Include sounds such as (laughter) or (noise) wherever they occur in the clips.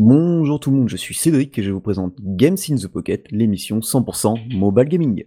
Bonjour tout le monde, je suis Cédric et je vous présente Games in the Pocket, l'émission 100% mobile gaming.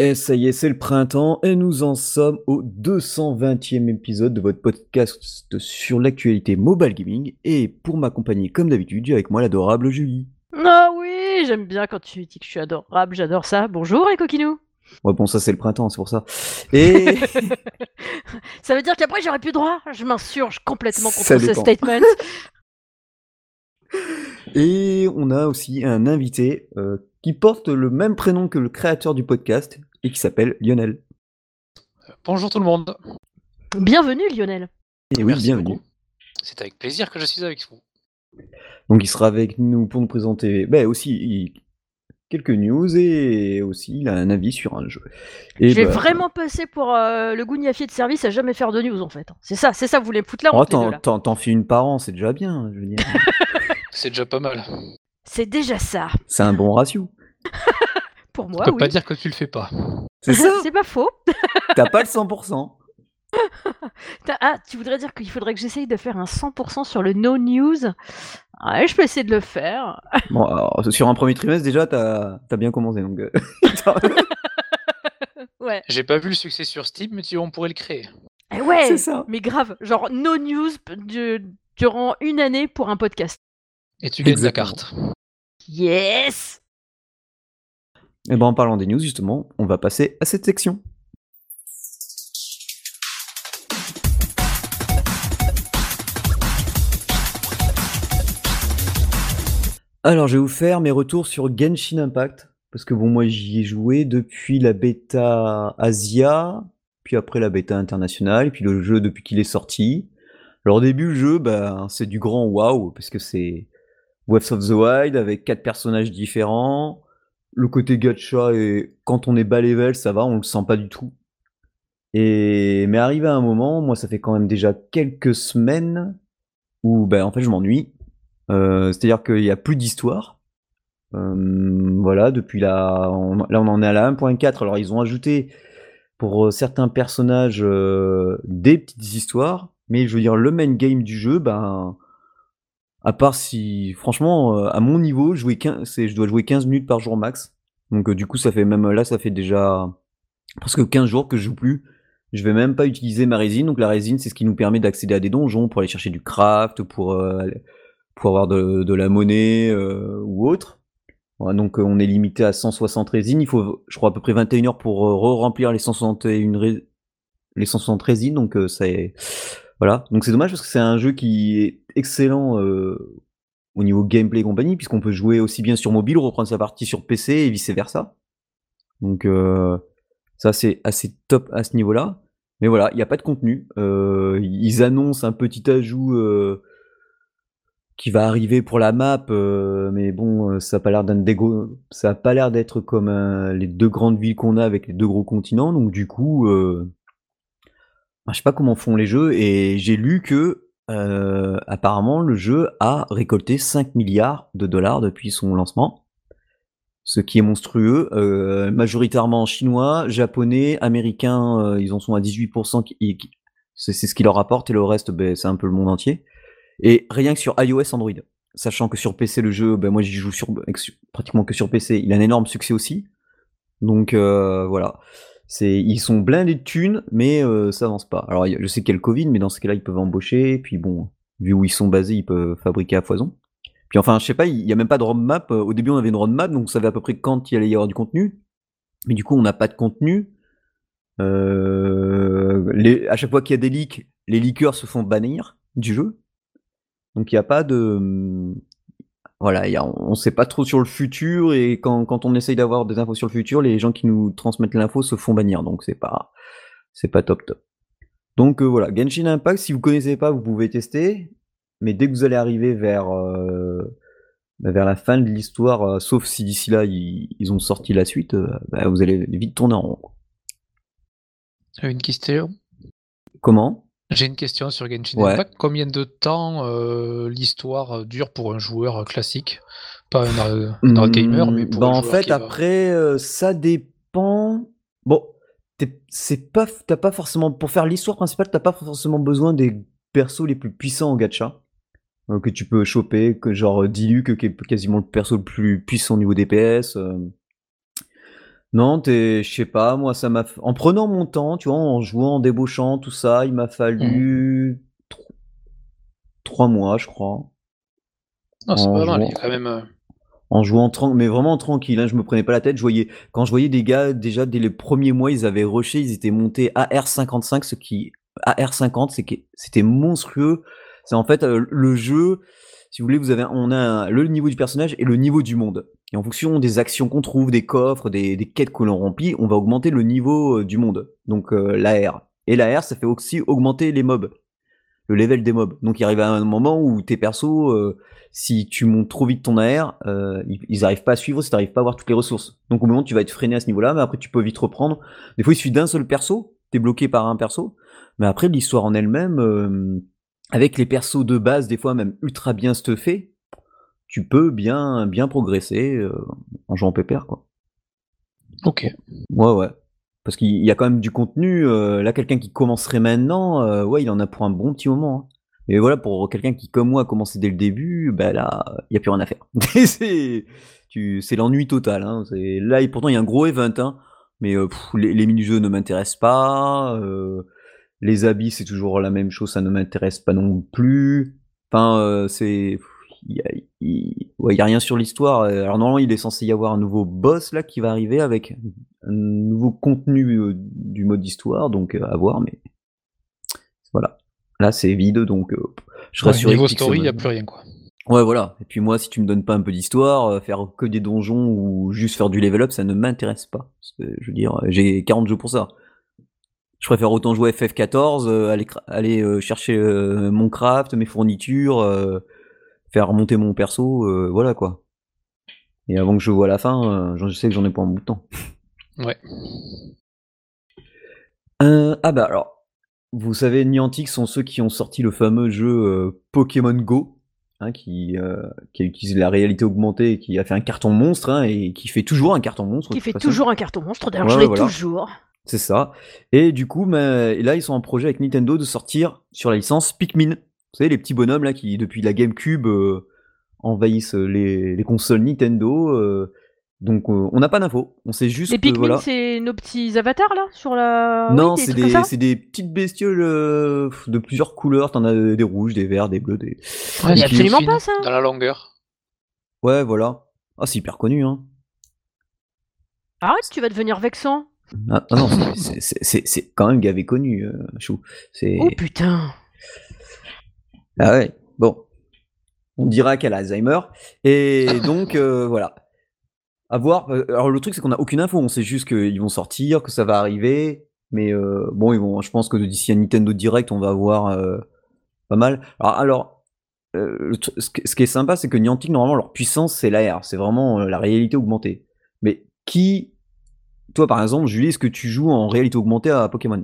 Et ça y est, c'est le printemps et nous en sommes au 220e épisode de votre podcast sur l'actualité mobile gaming. Et pour m'accompagner comme d'habitude, j'ai avec moi l'adorable Julie. Ah oui, j'aime bien quand tu dis que je suis adorable, j'adore ça. Bonjour les coquinous. Ouais, bon, ça c'est le printemps, c'est pour ça. Et (laughs) Ça veut dire qu'après j'aurai plus droit. Je m'insurge complètement contre ce statement. (laughs) Et on a aussi un invité euh, qui porte le même prénom que le créateur du podcast et qui s'appelle Lionel. Bonjour tout le monde. Bienvenue Lionel. Et oui, Merci bienvenue. beaucoup. C'est avec plaisir que je suis avec vous. Donc il sera avec nous pour nous présenter ben, aussi il- quelques news et aussi il a un avis sur un jeu. Et je vais bah, vraiment passer pour euh, le gougnafier de service à jamais faire de news en fait. C'est ça, c'est ça, vous voulez foutre là oh, là. t'en fais une par an, c'est déjà bien, je veux dire. (laughs) C'est déjà pas mal. C'est déjà ça. c'est un bon ratio. (laughs) Pour Tu moi, peux oui. pas dire que tu le fais pas. C'est ça (laughs) C'est pas faux. (laughs) T'as pas le 100%. (laughs) T'as- Ah, tu voudrais dire qu'il faudrait que j'essaye de faire un 100% sur le no news? Ouais, je peux essayer de le faire. Bon, alors, sur un premier trimestre déjà, t'as, t'as bien commencé. Donc, euh, Ouais. J'ai pas vu le succès sur Steam, mais tu on pourrait le créer. Eh ouais, C'est ça. mais grave, genre no news durant une année pour un podcast. Et tu gagnes la carte. Yes Et ben en parlant des news, justement, on va passer à cette section. Alors, je vais vous faire mes retours sur Genshin Impact. Parce que bon, moi, j'y ai joué depuis la bêta Asia, puis après la bêta internationale, et puis le jeu depuis qu'il est sorti. Alors, au début, le jeu, ben, c'est du grand waouh, parce que c'est Breath of the Wild avec quatre personnages différents. Le côté gacha, et quand on est bas level, ça va, on le sent pas du tout. Et mais arrivé à un moment, moi, ça fait quand même déjà quelques semaines où, ben, en fait, je m'ennuie. Euh, C'est-à-dire qu'il n'y a plus d'histoire. Euh, voilà, depuis la, on- là, on en est à la 1.4. Alors, ils ont ajouté pour euh, certains personnages euh, des petites histoires, mais je veux dire, le main game du jeu, ben, à part si, franchement, euh, à mon niveau, jouer 15, c'est- je dois jouer 15 minutes par jour max. Donc, euh, du coup, ça fait même là, ça fait déjà presque 15 jours que je joue plus. Je vais même pas utiliser ma résine. Donc, la résine, c'est ce qui nous permet d'accéder à des donjons pour aller chercher du craft, pour, euh, pour avoir de, de la monnaie euh, ou autre. Donc, euh, on est limité à 160 résines. Il faut, je crois, à peu près 21 heures pour re-remplir les 161 ré- les 160 résines. Donc, euh, c'est voilà, donc c'est dommage parce que c'est un jeu qui est excellent euh, au niveau gameplay et compagnie, puisqu'on peut jouer aussi bien sur mobile, reprendre sa partie sur PC et vice versa. Donc euh, ça c'est assez top à ce niveau-là. Mais voilà, il n'y a pas de contenu. Euh, ils annoncent un petit ajout qui va arriver pour la map, mais bon, ça a pas l'air d'un gros- ça a pas l'air d'être comme les deux grandes villes qu'on a avec les deux gros continents. Donc du coup, je sais pas comment font les jeux et j'ai lu que euh, apparemment le jeu a récolté 5 milliards de dollars depuis son lancement, ce qui est monstrueux. Euh, majoritairement chinois, japonais, américains, euh, ils en sont à 18%. Qui, qui- c'est c'est ce qui leur rapporte et le reste, ben, c'est un peu le monde entier. Et rien que sur iOS, Android. Sachant que sur PC, le jeu, ben, moi j'y joue sur, pratiquement que sur PC, il a un énorme succès aussi. Donc euh, voilà. Ils sont blindés de thunes, mais euh, ça avance pas. Alors, je sais qu'il y a le Covid, mais dans ce cas-là, ils peuvent embaucher. Puis bon, vu où ils sont basés, ils peuvent fabriquer à foison. Puis enfin, je sais pas, il y a même pas de roadmap. Au début, on avait une roadmap, donc on savait à peu près quand il allait y avoir du contenu. Mais du coup, on n'a pas de contenu. Euh, à chaque fois qu'il y a des leaks, les leakers se font bannir du jeu. Donc il n'y a pas de... Voilà, il y a- on ne sait pas trop sur le futur et quand, quand on essaye d'avoir des infos sur le futur, les gens qui nous transmettent l'info se font bannir, donc c'est pas c'est pas top top. Donc euh, voilà, Genshin Impact, si vous connaissez pas, vous pouvez tester, mais dès que vous allez arriver vers euh, bah, vers la fin de l'histoire, euh, sauf si d'ici là ils, ils ont sorti la suite, euh, bah, vous allez vite tourner en rond. Une question? Comment? J'ai une question sur Genshin Ouais. Impact. Combien de temps euh, l'histoire dure pour un joueur classique? Pas un, un hard gamer, mais Hmm, pour bah, un en fait, va- après, euh, ça dépend. Bon, t'es- c'est pas, t'as pas forcément pour faire l'histoire principale, t'as pas forcément besoin des persos les plus puissants en gacha euh, que tu peux choper, que genre Diluc, qui est quasiment le perso le plus puissant au niveau DPS. euh. Non, t'es, je sais pas, moi ça m'a, en prenant mon temps, tu vois, en jouant, en débauchant, tout ça, il m'a fallu tro- trois mois, je crois. Non, c'est en pas mal. Il y jouant- quand même. euh, En jouant tran- mais vraiment tranquille, hein, je me prenais pas la tête. Je voyais, quand je voyais des gars, déjà dès les premiers mois, ils avaient rushé, ils étaient montés AR55, ce qui, AR50, c'est que c'était monstrueux. C'est en fait euh, le jeu, si vous voulez, vous avez, on a un- le niveau du personnage et le niveau du monde. Et en fonction des actions qu'on trouve, des coffres, des, des quêtes que l'on remplit, on va augmenter le niveau euh, du monde. Donc euh, l'AR. Et l'AR, ça fait aussi augmenter les mobs, le level des mobs. Donc il arrive à un moment où tes persos, euh, si tu montes trop vite ton AR, euh, ils, ils arrivent pas à suivre si tu n'arrives pas à avoir toutes les ressources. Donc au moment tu vas être freiné à ce niveau-là, mais après tu peux vite reprendre. Des fois il suffit d'un seul perso, t'es bloqué par un perso, mais après l'histoire en elle-même, avec les persos de base, des fois même ultra bien stuffés, tu peux bien bien progresser euh, en jouant pépère quoi. Ok. Ouais ouais. Parce qu'il y a quand même du contenu. euh, là, quelqu'un qui commencerait maintenant, euh, ouais, il en a pour un bon petit moment. hein. Mais voilà, pour quelqu'un qui, comme moi, a commencé dès le début, bah là, il y a plus rien à faire. (laughs) c'est, l'ennui total. Hein. Là, et pourtant, il y a un gros event, hein, mais pff, les, les mini-jeux ne m'intéressent pas. les habits, c'est toujours la même chose, ça ne m'intéresse pas non plus. Enfin, c'est, il il- ouais, y a rien sur l'histoire. Alors normalement, il est censé y avoir un nouveau boss là qui va arriver avec un nouveau contenu euh, du mode histoire, donc euh, à voir, mais voilà. Là, c'est vide, donc euh, je Ouais, rassure. niveau story, il n'y a plus rien, quoi. Ouais, voilà. Et puis moi, si tu me donnes pas un peu d'histoire, euh, faire que des donjons ou juste faire du level up, ça ne m'intéresse pas. Je veux dire, j'ai 40 jeux pour ça. Je préfère autant jouer FF14, euh, aller, aller euh, chercher euh, mon craft, mes fournitures, euh, faire remonter mon perso, euh, voilà quoi. Et avant que je vois la fin, euh, je sais que j'en ai pas un bout de temps. Ouais. Euh, ah bah alors, vous savez, Niantic sont ceux qui ont sorti le fameux jeu euh, Pokémon Go, hein, qui, euh, qui a utilisé la réalité augmentée et qui a fait un carton monstre, hein, et qui fait toujours un carton monstre. Qui fait façon. toujours un carton monstre, d'ailleurs Ouais, je l'ai voilà. toujours. C'est ça. Et du coup, bah, et là, ils sont en projet avec Nintendo de sortir sur la licence Pikmin. Vous savez, les petits bonhommes là qui, depuis la GameCube, euh, envahissent les, les consoles Nintendo. euh, donc, euh, on n'a pas d'infos. On sait juste Les que Pikmin, voilà. c'est nos petits avatars là sur la. Non, oui, c'est des, c'est des petites bestioles euh, de plusieurs couleurs. T'en as des rouges, des verts, des bleus, des. Ouais, Mais c'est absolument pas, ça. Dans la longueur. Ouais, voilà. Ah, c'est hyper connu, hein. Arrête, tu vas devenir vexant. Ah, ah non, c'est- quand même gavé connu, euh, Chou. C'est. Oh putain. Ah ouais, bon. On dira qu'elle a Alzheimer. Et (laughs) donc, euh, voilà. À voir. Euh, Alors, le truc, c'est qu'on n'a aucune info. On sait juste qu'ils vont sortir, que ça va arriver. Mais euh, bon, ils vont, je pense que d'ici à Nintendo Direct, on va avoir euh, pas mal. Alors, euh, ce, qui- ce qui est sympa, c'est que Niantic, normalement, leur puissance, c'est l'AR. C'est vraiment la réalité augmentée. Mais qui. Toi, par exemple, Julie, est-ce que tu joues en réalité augmentée à Pokémon?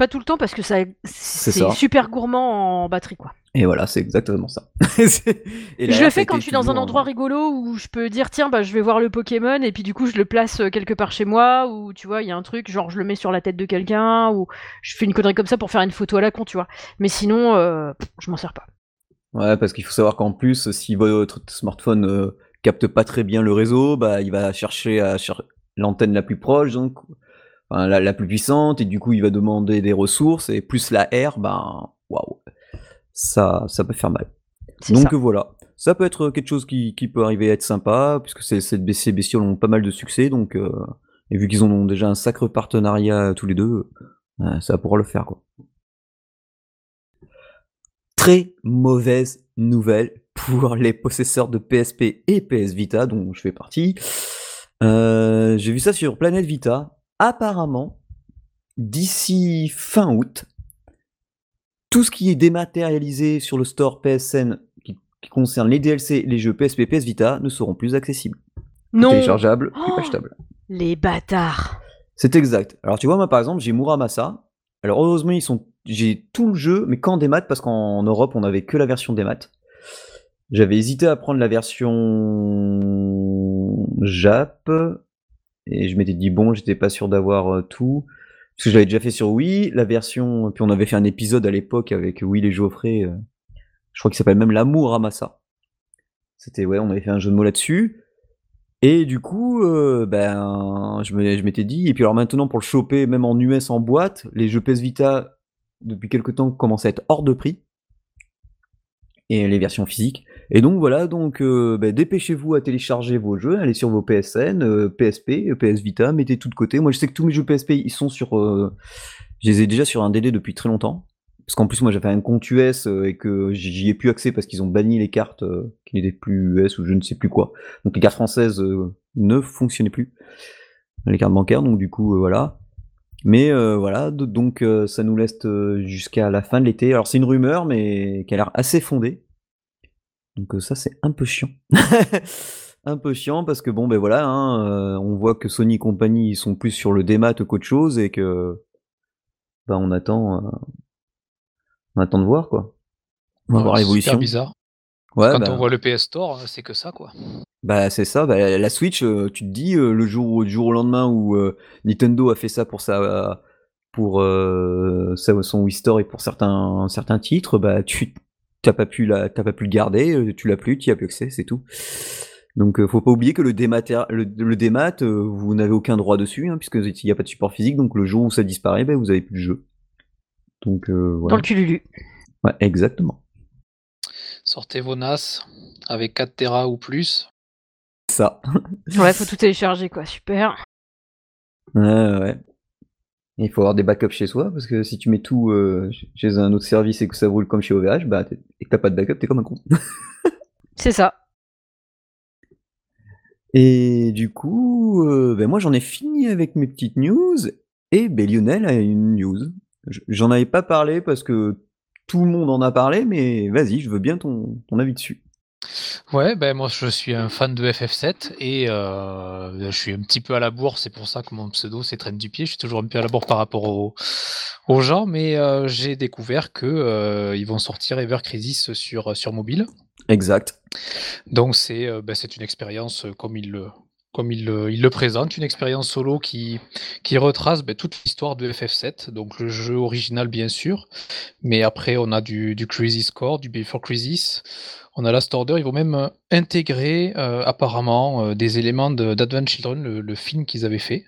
Pas tout le temps parce que ça, c'est super gourmand en batterie quoi. Et voilà, c'est exactement ça. (laughs) Je le fais quand je suis dans un endroit rigolo où je peux dire tiens bah je vais voir le Pokémon et puis du coup je le place euh, quelque part chez moi ou tu vois il y a un truc genre je le mets sur la tête de quelqu'un ou je fais une connerie comme ça pour faire une photo à la con tu vois. Mais sinon euh, je m'en sers pas. Ouais, parce qu'il faut savoir qu'en plus, si votre smartphone euh, capte pas très bien le réseau, bah, il va chercher à cher- l'antenne la plus proche, donc enfin, la, la plus puissante, et du coup, il va demander des ressources, et plus la R, ben, waouh, ça, ça peut faire mal. Donc ça. voilà, ça peut être quelque chose qui, qui peut arriver à être sympa, puisque ces, ces, bestioles ont pas mal de succès, donc, euh, et vu qu'ils en ont déjà un sacré partenariat tous les deux, euh, ça va pouvoir le faire, quoi. Très mauvaise nouvelle pour (laughs) les possesseurs de PSP et PS Vita, dont je fais partie. Euh, J'ai vu ça sur Planète Vita. Apparemment, d'ici fin août, tout ce qui est dématérialisé sur le store PSN qui, qui concerne les DLC, les jeux PSP, PS Vita ne seront plus accessibles. Non. Téléchargeables, plus Oh. achetables. Les bâtards. C'est exact. Alors tu vois, moi par exemple, j'ai Muramasa. Alors heureusement, ils sont j'ai tout le jeu, mais qu'en démat, parce qu'en Europe, on avait que la version démat. J'avais hésité à prendre la version Jap, et je m'étais dit, bon, j'étais pas sûr d'avoir euh, tout. Parce que je l'avais déjà fait sur Wii, la version. Puis on avait fait un épisode à l'époque avec Will et Geoffrey. Euh, je crois qu'il s'appelle même L'amour Ramassa. C'était, ouais, on avait fait un jeu de mots là-dessus. Et du coup, euh, ben, je m'étais dit, et puis alors maintenant pour le choper, même en US en boîte, les jeux PS Vita, depuis quelques temps, commencent à être hors de prix. Et les versions physiques. Et donc voilà, donc euh, ben, dépêchez-vous à télécharger vos jeux, allez sur vos PSN, PSP, PS Vita, mettez tout de côté. Moi je sais que tous mes jeux PSP, ils sont sur... Euh, je les ai déjà sur un DD depuis très longtemps. Parce qu'en plus moi j'avais un compte US euh, et que j'y ai plus accès parce qu'ils ont banni les cartes qui n'étaient plus US ou je ne sais plus quoi. Donc les cartes françaises ne fonctionnaient plus. Les cartes bancaires, donc du coup voilà. Mais voilà, donc ça nous laisse jusqu'à la fin de l'été. Alors c'est une rumeur, mais qui a l'air assez fondée. Donc ça c'est un peu chiant. (laughs) un peu chiant parce que bon ben voilà, hein, on voit que Sony et compagnie ils sont plus sur le démat qu'autre chose et que ben, on attend on attend de voir quoi. On va voir l'évolution. C'est bizarre. Ouais, Quand on bah voit le PS Store, c'est que ça quoi. Bah c'est ça, bah, la Switch, tu te dis le jour, du jour au lendemain où Nintendo a fait ça pour sa pour son Wii Store et pour certains certains titres, bah tu t'as pas pu la t'as pas pu le garder, tu l'as plus, tu y as plus accès, c'est tout. Donc faut pas oublier que le démat, le, démat vous n'avez aucun droit dessus hein, puisque il n'y a pas de support physique, donc le jour où ça disparaît, bah, vous avez plus le jeu. Donc voilà. Dans le cululu. Ouais, exactement. Sortez vos NAS avec 4 Tera ou plus. Ça. ouais, faut (laughs) tout télécharger quoi, super. Ouais, Il faut avoir des backups chez soi, parce que si tu mets tout euh, chez un autre service et que ça roule comme chez OVH, bah, et que t'as pas de backup, t'es comme un con. (laughs) C'est ça. Et du coup, euh, ben moi j'en ai fini avec mes petites news, et ben Lionel a une news. J'en avais pas parlé parce que tout le monde en a parlé, mais vas-y, je veux bien ton, ton avis dessus. Ouais, ben moi je suis un fan de FF7 et euh, je suis un petit peu à la bourre, c'est pour ça que mon pseudo c'est Traîne du pied, je suis toujours un peu à la bourre par rapport aux gens, mais euh, j'ai découvert que euh, ils vont sortir Ever Crisis sur, sur mobile. Exact. Donc c'est ben, c'est une expérience comme il le, comme il le, il le présente, une expérience solo qui, qui retrace ben, toute l'histoire de FF7, donc le jeu original bien sûr, mais après on a du, du Crisis Core, du Before Crisis, on a Last Order, ils vont même euh, intégrer euh, apparemment euh, des éléments d'Advent Children, le, film qu'ils avaient fait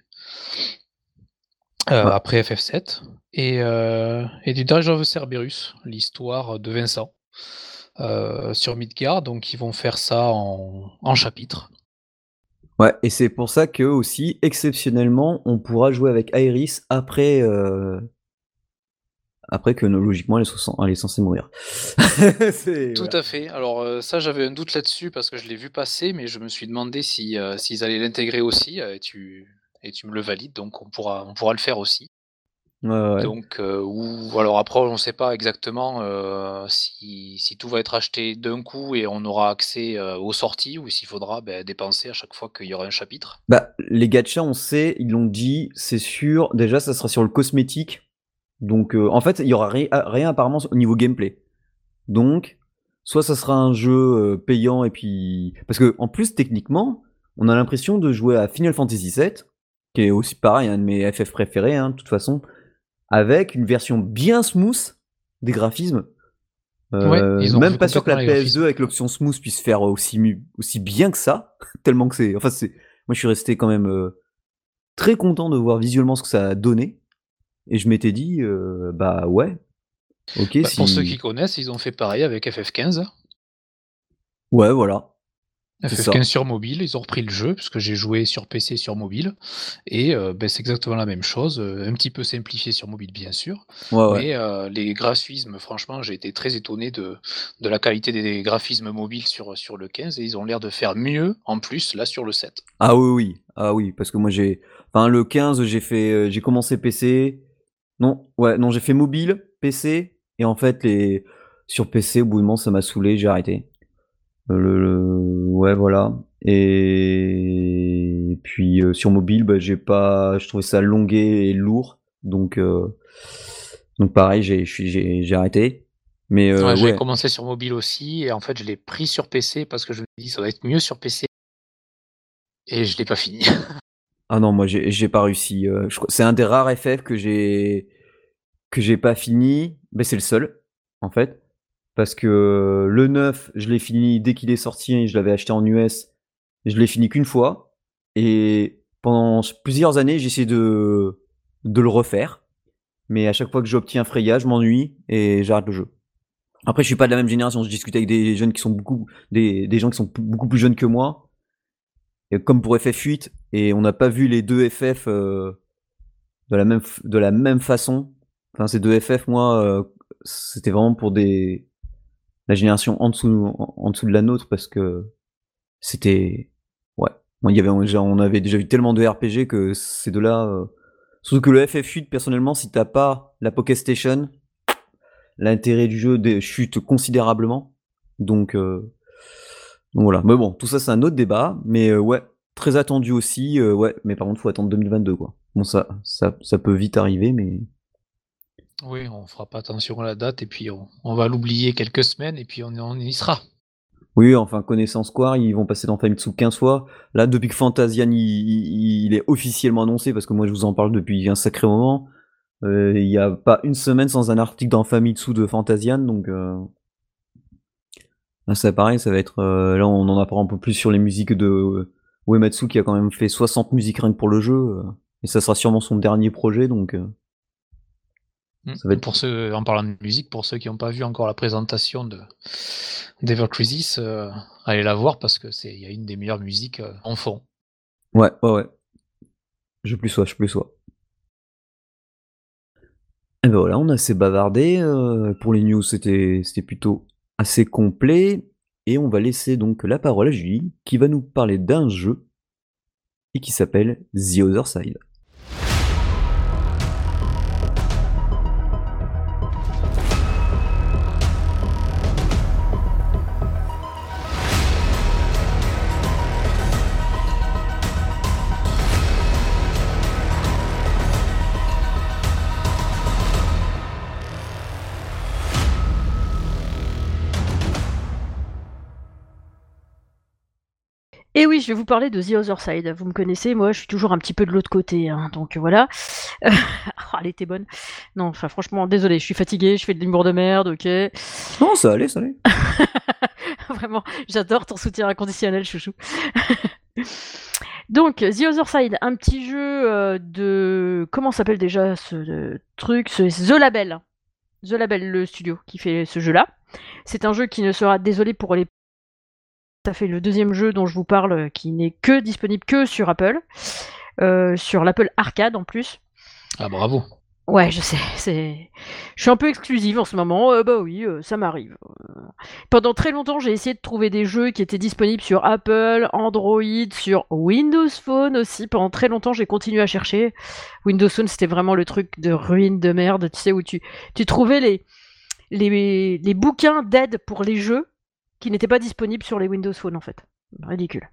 après FF7, et, et du Dirge of Cerberus, l'histoire de Vincent sur Midgard, donc ils vont faire ça en, en chapitre. Ouais, et c'est pour ça que aussi, exceptionnellement, on pourra jouer avec Iris après après que logiquement elle est, censée mourir. (laughs) Tout à fait. Alors euh, ça j'avais un doute là-dessus parce que je l'ai vu passer, mais je me suis demandé si euh, s'ils allaient l'intégrer aussi euh, et tu et tu me le valides, donc on pourra on pourra le faire aussi. Donc ou alors après on ne sait pas exactement si, si, tout va être acheté d'un coup et on aura accès aux sorties ou s'il faudra ben, dépenser à chaque fois qu'il y aura un chapitre. Bah les gachas on sait, ils l'ont dit, c'est sûr. Déjà ça sera sur le cosmétique donc euh, en fait, il y aura rien apparemment au niveau gameplay. Donc, soit ça sera un jeu euh, payant et puis parce que en plus techniquement, on a l'impression de jouer à Final Fantasy VII, qui est aussi pareil, un de mes FF préférés, hein, de toute façon, avec une version bien smooth des graphismes. Euh, même pas sûr que la PS2 avec l'option smooth puisse faire aussi, aussi bien que ça, (laughs) tellement que c'est. Enfin, c'est. Moi, je suis resté quand même très content de voir visuellement ce que ça a donné. Et je m'étais dit, euh, bah ouais. Ok. Bah, pour ceux qui connaissent, ils ont fait pareil avec FF15. Ouais, voilà. FF15 sur mobile, ils ont repris le jeu, puisque j'ai joué sur PC sur mobile, et euh, ben, c'est exactement la même chose, euh, un petit peu simplifié sur mobile bien sûr, mais les graphismes, franchement, j'ai été très étonné de, de la qualité des graphismes mobiles sur, sur le 15, et ils ont l'air de faire mieux en plus là sur le 7. Ah oui, oui, ah oui, parce que moi j'ai, enfin le 15, j'ai fait, j'ai commencé PC, non, ouais, non, j'ai fait mobile, PC, et en fait, les... sur PC, au bout de moment, ça m'a saoulé, j'ai arrêté. Euh, le, Ouais, voilà. Et, puis euh, sur mobile, bah, j'ai pas, je trouvais ça longué et lourd, donc euh, Donc pareil, j'ai j'ai arrêté. Mais euh, j'ai commencé sur mobile aussi et en fait je l'ai pris sur PC parce que je me dis ça va être mieux sur PC et je l'ai pas fini. (laughs) ah non, moi j'ai pas réussi. C'est un des rares FF que j'ai que j'ai pas fini. mais c'est le seul en fait parce que le 9, je l'ai fini dès qu'il est sorti je l'avais acheté en US. Je l'ai fini qu'une fois et pendant plusieurs années, j'ai essayé de de le refaire. Mais à chaque fois que j'obtiens Freya, je m'ennuie et j'arrête le jeu. Après, je suis pas de la même génération. Je discute avec des jeunes qui sont beaucoup, des, des gens qui sont beaucoup plus jeunes que moi. Et comme pour FF8, et on n'a pas vu les deux FF euh, de la même de la même façon. Enfin, ces deux FF, moi, euh, c'était vraiment pour des la génération en dessous en, dessous de la nôtre parce que c'était ouais. Y avait on avait déjà vu tellement de RPG que ces deux-là. Euh, surtout que le FF8, personnellement, si t'as pas la Pocket Station, l'intérêt du jeu chute considérablement. Donc, euh, donc, voilà. Mais bon, tout ça c'est un autre débat. Mais euh, ouais, très attendu aussi. Euh, ouais, mais par contre, faut attendre 2022 quoi. Bon, ça, ça, ça peut vite arriver, mais. Oui, on fera pas attention à la date et puis on, va l'oublier quelques semaines et puis on, y sera. Oui, enfin, connaissance Square, ils vont passer dans Famitsu 15 fois. Là, depuis que Fantasian il, est officiellement annoncé, parce que moi je vous en parle depuis un sacré moment, euh, il n'y a pas une semaine sans un article dans Famitsu de Fantasian, donc euh... là c'est pareil, ça va être euh, là on en apprend un peu plus sur les musiques de Uematsu qui a quand même fait 60 musiques rien pour le jeu, euh, et ça sera sûrement son dernier projet, donc. Ça va être... pour ceux en parlant de musique, pour ceux qui n'ont pas vu encore la présentation de d'Ever Crisis, allez la voir parce que c'est il y a une des meilleures musiques en fond. Ouais, ouais, ouais. Je plus sois, je plus sois. Et ben voilà, on a assez bavardé. Euh, pour les news, c'était c'était plutôt assez complet. Et on va laisser donc la parole à Julie, qui va nous parler d'un jeu et qui s'appelle The Other Side. Je vais vous parler de The Other Side. Vous me connaissez, moi, je suis toujours un petit peu de l'autre côté, hein, donc voilà. Euh, (laughs) oh, elle était bonne. Non, enfin, franchement, désolé, je suis fatiguée, je fais de l'humour de merde, ok. Non, ça allait, ça allait. (laughs) Vraiment, j'adore ton soutien inconditionnel, chouchou. (laughs) donc, The Other Side, un petit jeu euh, de. Comment s'appelle déjà ce truc? C'est The Label. The Label, le studio qui fait ce jeu-là. C'est un jeu qui ne sera, désolé pour les ça fait le deuxième jeu dont je vous parle euh, qui n'est que disponible que sur Apple, euh, sur l'Apple Arcade en plus. Ah bravo. Ouais, je sais, (laughs) c'est. Je suis un peu exclusive en ce moment. Euh, bah oui, ça m'arrive. Pendant très longtemps, j'ai essayé de trouver des jeux qui étaient disponibles sur Apple, Android, sur Windows Phone aussi. Pendant très longtemps, j'ai continué à chercher. Windows Phone, c'était vraiment le truc de ruine de merde, tu sais, où tu, tu trouvais les, les, les bouquins d'aide pour les jeux qui n'était pas disponible sur les Windows Phone en fait. Ridicule.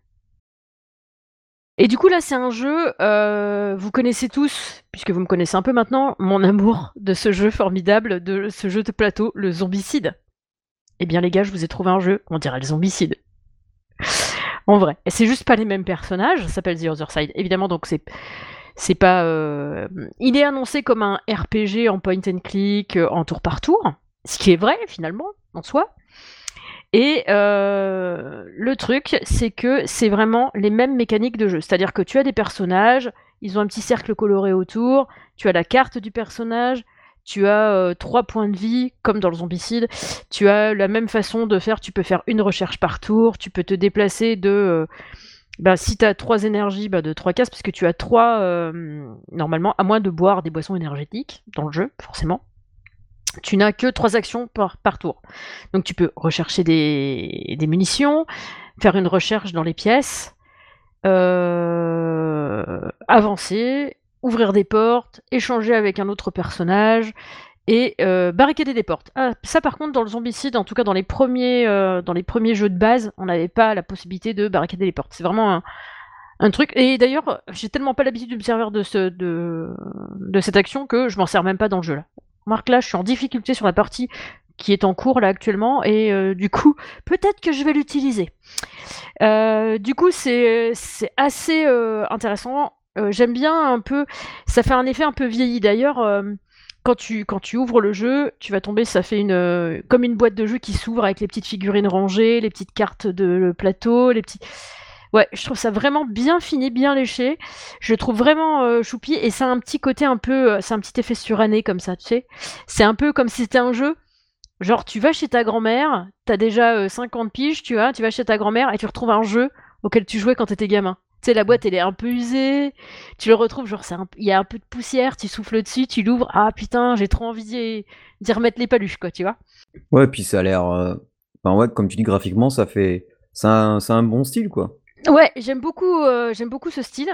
Et du coup là c'est un jeu, euh, vous connaissez tous, puisque vous me connaissez un peu maintenant, mon amour de ce jeu formidable, de ce jeu de plateau, le Zombicide. Eh bien les gars, je vous ai trouvé un jeu, on dirait le Zombicide. en vrai. Et c'est juste pas les mêmes personnages, ça s'appelle The Other Side. Évidemment donc c'est c'est pas... Euh, il est annoncé comme un RPG en point and click, euh, en tour par tour, ce qui est vrai finalement, en soi. Et euh, le truc, c'est que c'est vraiment les mêmes mécaniques de jeu. C'est-à-dire que tu as des personnages, ils ont un petit cercle coloré autour, tu as la carte du personnage, tu as euh, trois points de vie, comme dans le zombicide. Tu as la même façon de faire, tu peux faire une recherche par tour, tu peux te déplacer de... Euh, bah, si tu as trois énergies, bah, de trois cases, parce que tu as trois, normalement, à moins de boire des boissons énergétiques dans le jeu, forcément tu n'as que trois actions par, tour. Donc tu peux rechercher des, munitions, faire une recherche dans les pièces, euh, avancer, ouvrir des portes, échanger avec un autre personnage et euh, barricader des portes. Ah, ça par contre dans le zombicide, en tout cas dans les premiers, euh, dans les premiers jeux de base, on n'avait pas la possibilité de barricader les portes. C'est vraiment un, truc. Et d'ailleurs, j'ai tellement pas l'habitude de me servir de, de cette action que je m'en sers même pas dans le jeu là. Marc, là, je suis en difficulté sur la partie qui est en cours là actuellement et euh, du coup peut-être que je vais l'utiliser. Euh, du coup c'est assez euh, intéressant. J'aime bien un peu, ça fait un effet un peu vieilli d'ailleurs. quand tu, quand tu ouvres le jeu, tu vas tomber, ça fait une, comme une boîte de jeu qui s'ouvre avec les petites figurines rangées, les petites cartes de plateau, les petits. Ouais, je trouve ça vraiment bien fini, bien léché. Je trouve vraiment choupi et ça a un petit côté un peu, c'est un petit effet suranné comme ça, tu sais. C'est un peu comme si c'était un jeu Genre, tu vas chez ta grand-mère, t'as déjà 50 euh, piges, tu vois, tu vas chez ta grand-mère et tu retrouves un jeu auquel tu jouais quand t'étais gamin. Tu sais, la boîte, elle est un peu usée, tu le retrouves, genre, il y a un peu de poussière, tu souffles dessus, tu l'ouvres, ah putain, j'ai trop envie d'y remettre les paluches, quoi, tu vois. Ouais, puis ça a l'air. Euh, enfin, ouais, comme tu dis, graphiquement, ça fait. C'est un, un, bon style, quoi. Ouais, j'aime beaucoup, euh, j'aime beaucoup ce style.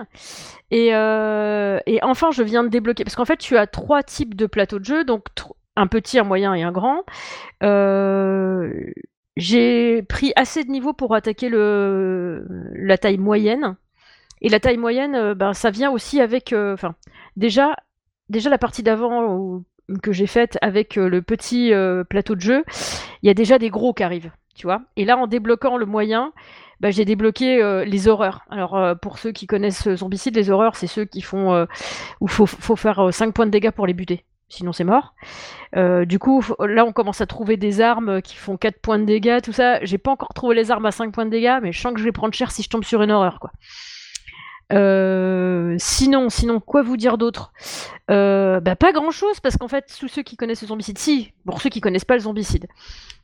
Et, et, enfin, je viens de débloquer. Parce qu'en fait, tu as trois types de plateaux de jeu. Donc, un petit, un moyen et un grand. Euh, j'ai pris assez de niveau pour attaquer le, la taille moyenne. Et la taille moyenne, euh, ben, ça vient aussi avec. Euh, enfin, déjà, déjà la partie d'avant que j'ai faite avec le petit plateau de jeu, il y a déjà des gros qui arrivent, tu vois. Et là, en débloquant le moyen, ben, j'ai débloqué les horreurs. Alors, pour ceux qui connaissent Zombicide, les horreurs, c'est ceux qui font. où il faut, faut, faire 5 points de dégâts pour les buter sinon c'est mort. Euh, du coup, là, on commence à trouver des armes qui font 4 points de dégâts, tout ça. J'ai pas encore trouvé les armes à 5 points de dégâts, mais je sens que je vais prendre cher si je tombe sur une horreur, quoi. Euh, sinon, sinon, quoi vous dire d'autre? Euh, bah, Pas grand chose, parce qu'en fait, tous ceux qui connaissent le zombicide, si, pour ceux qui connaissent pas le zombicide.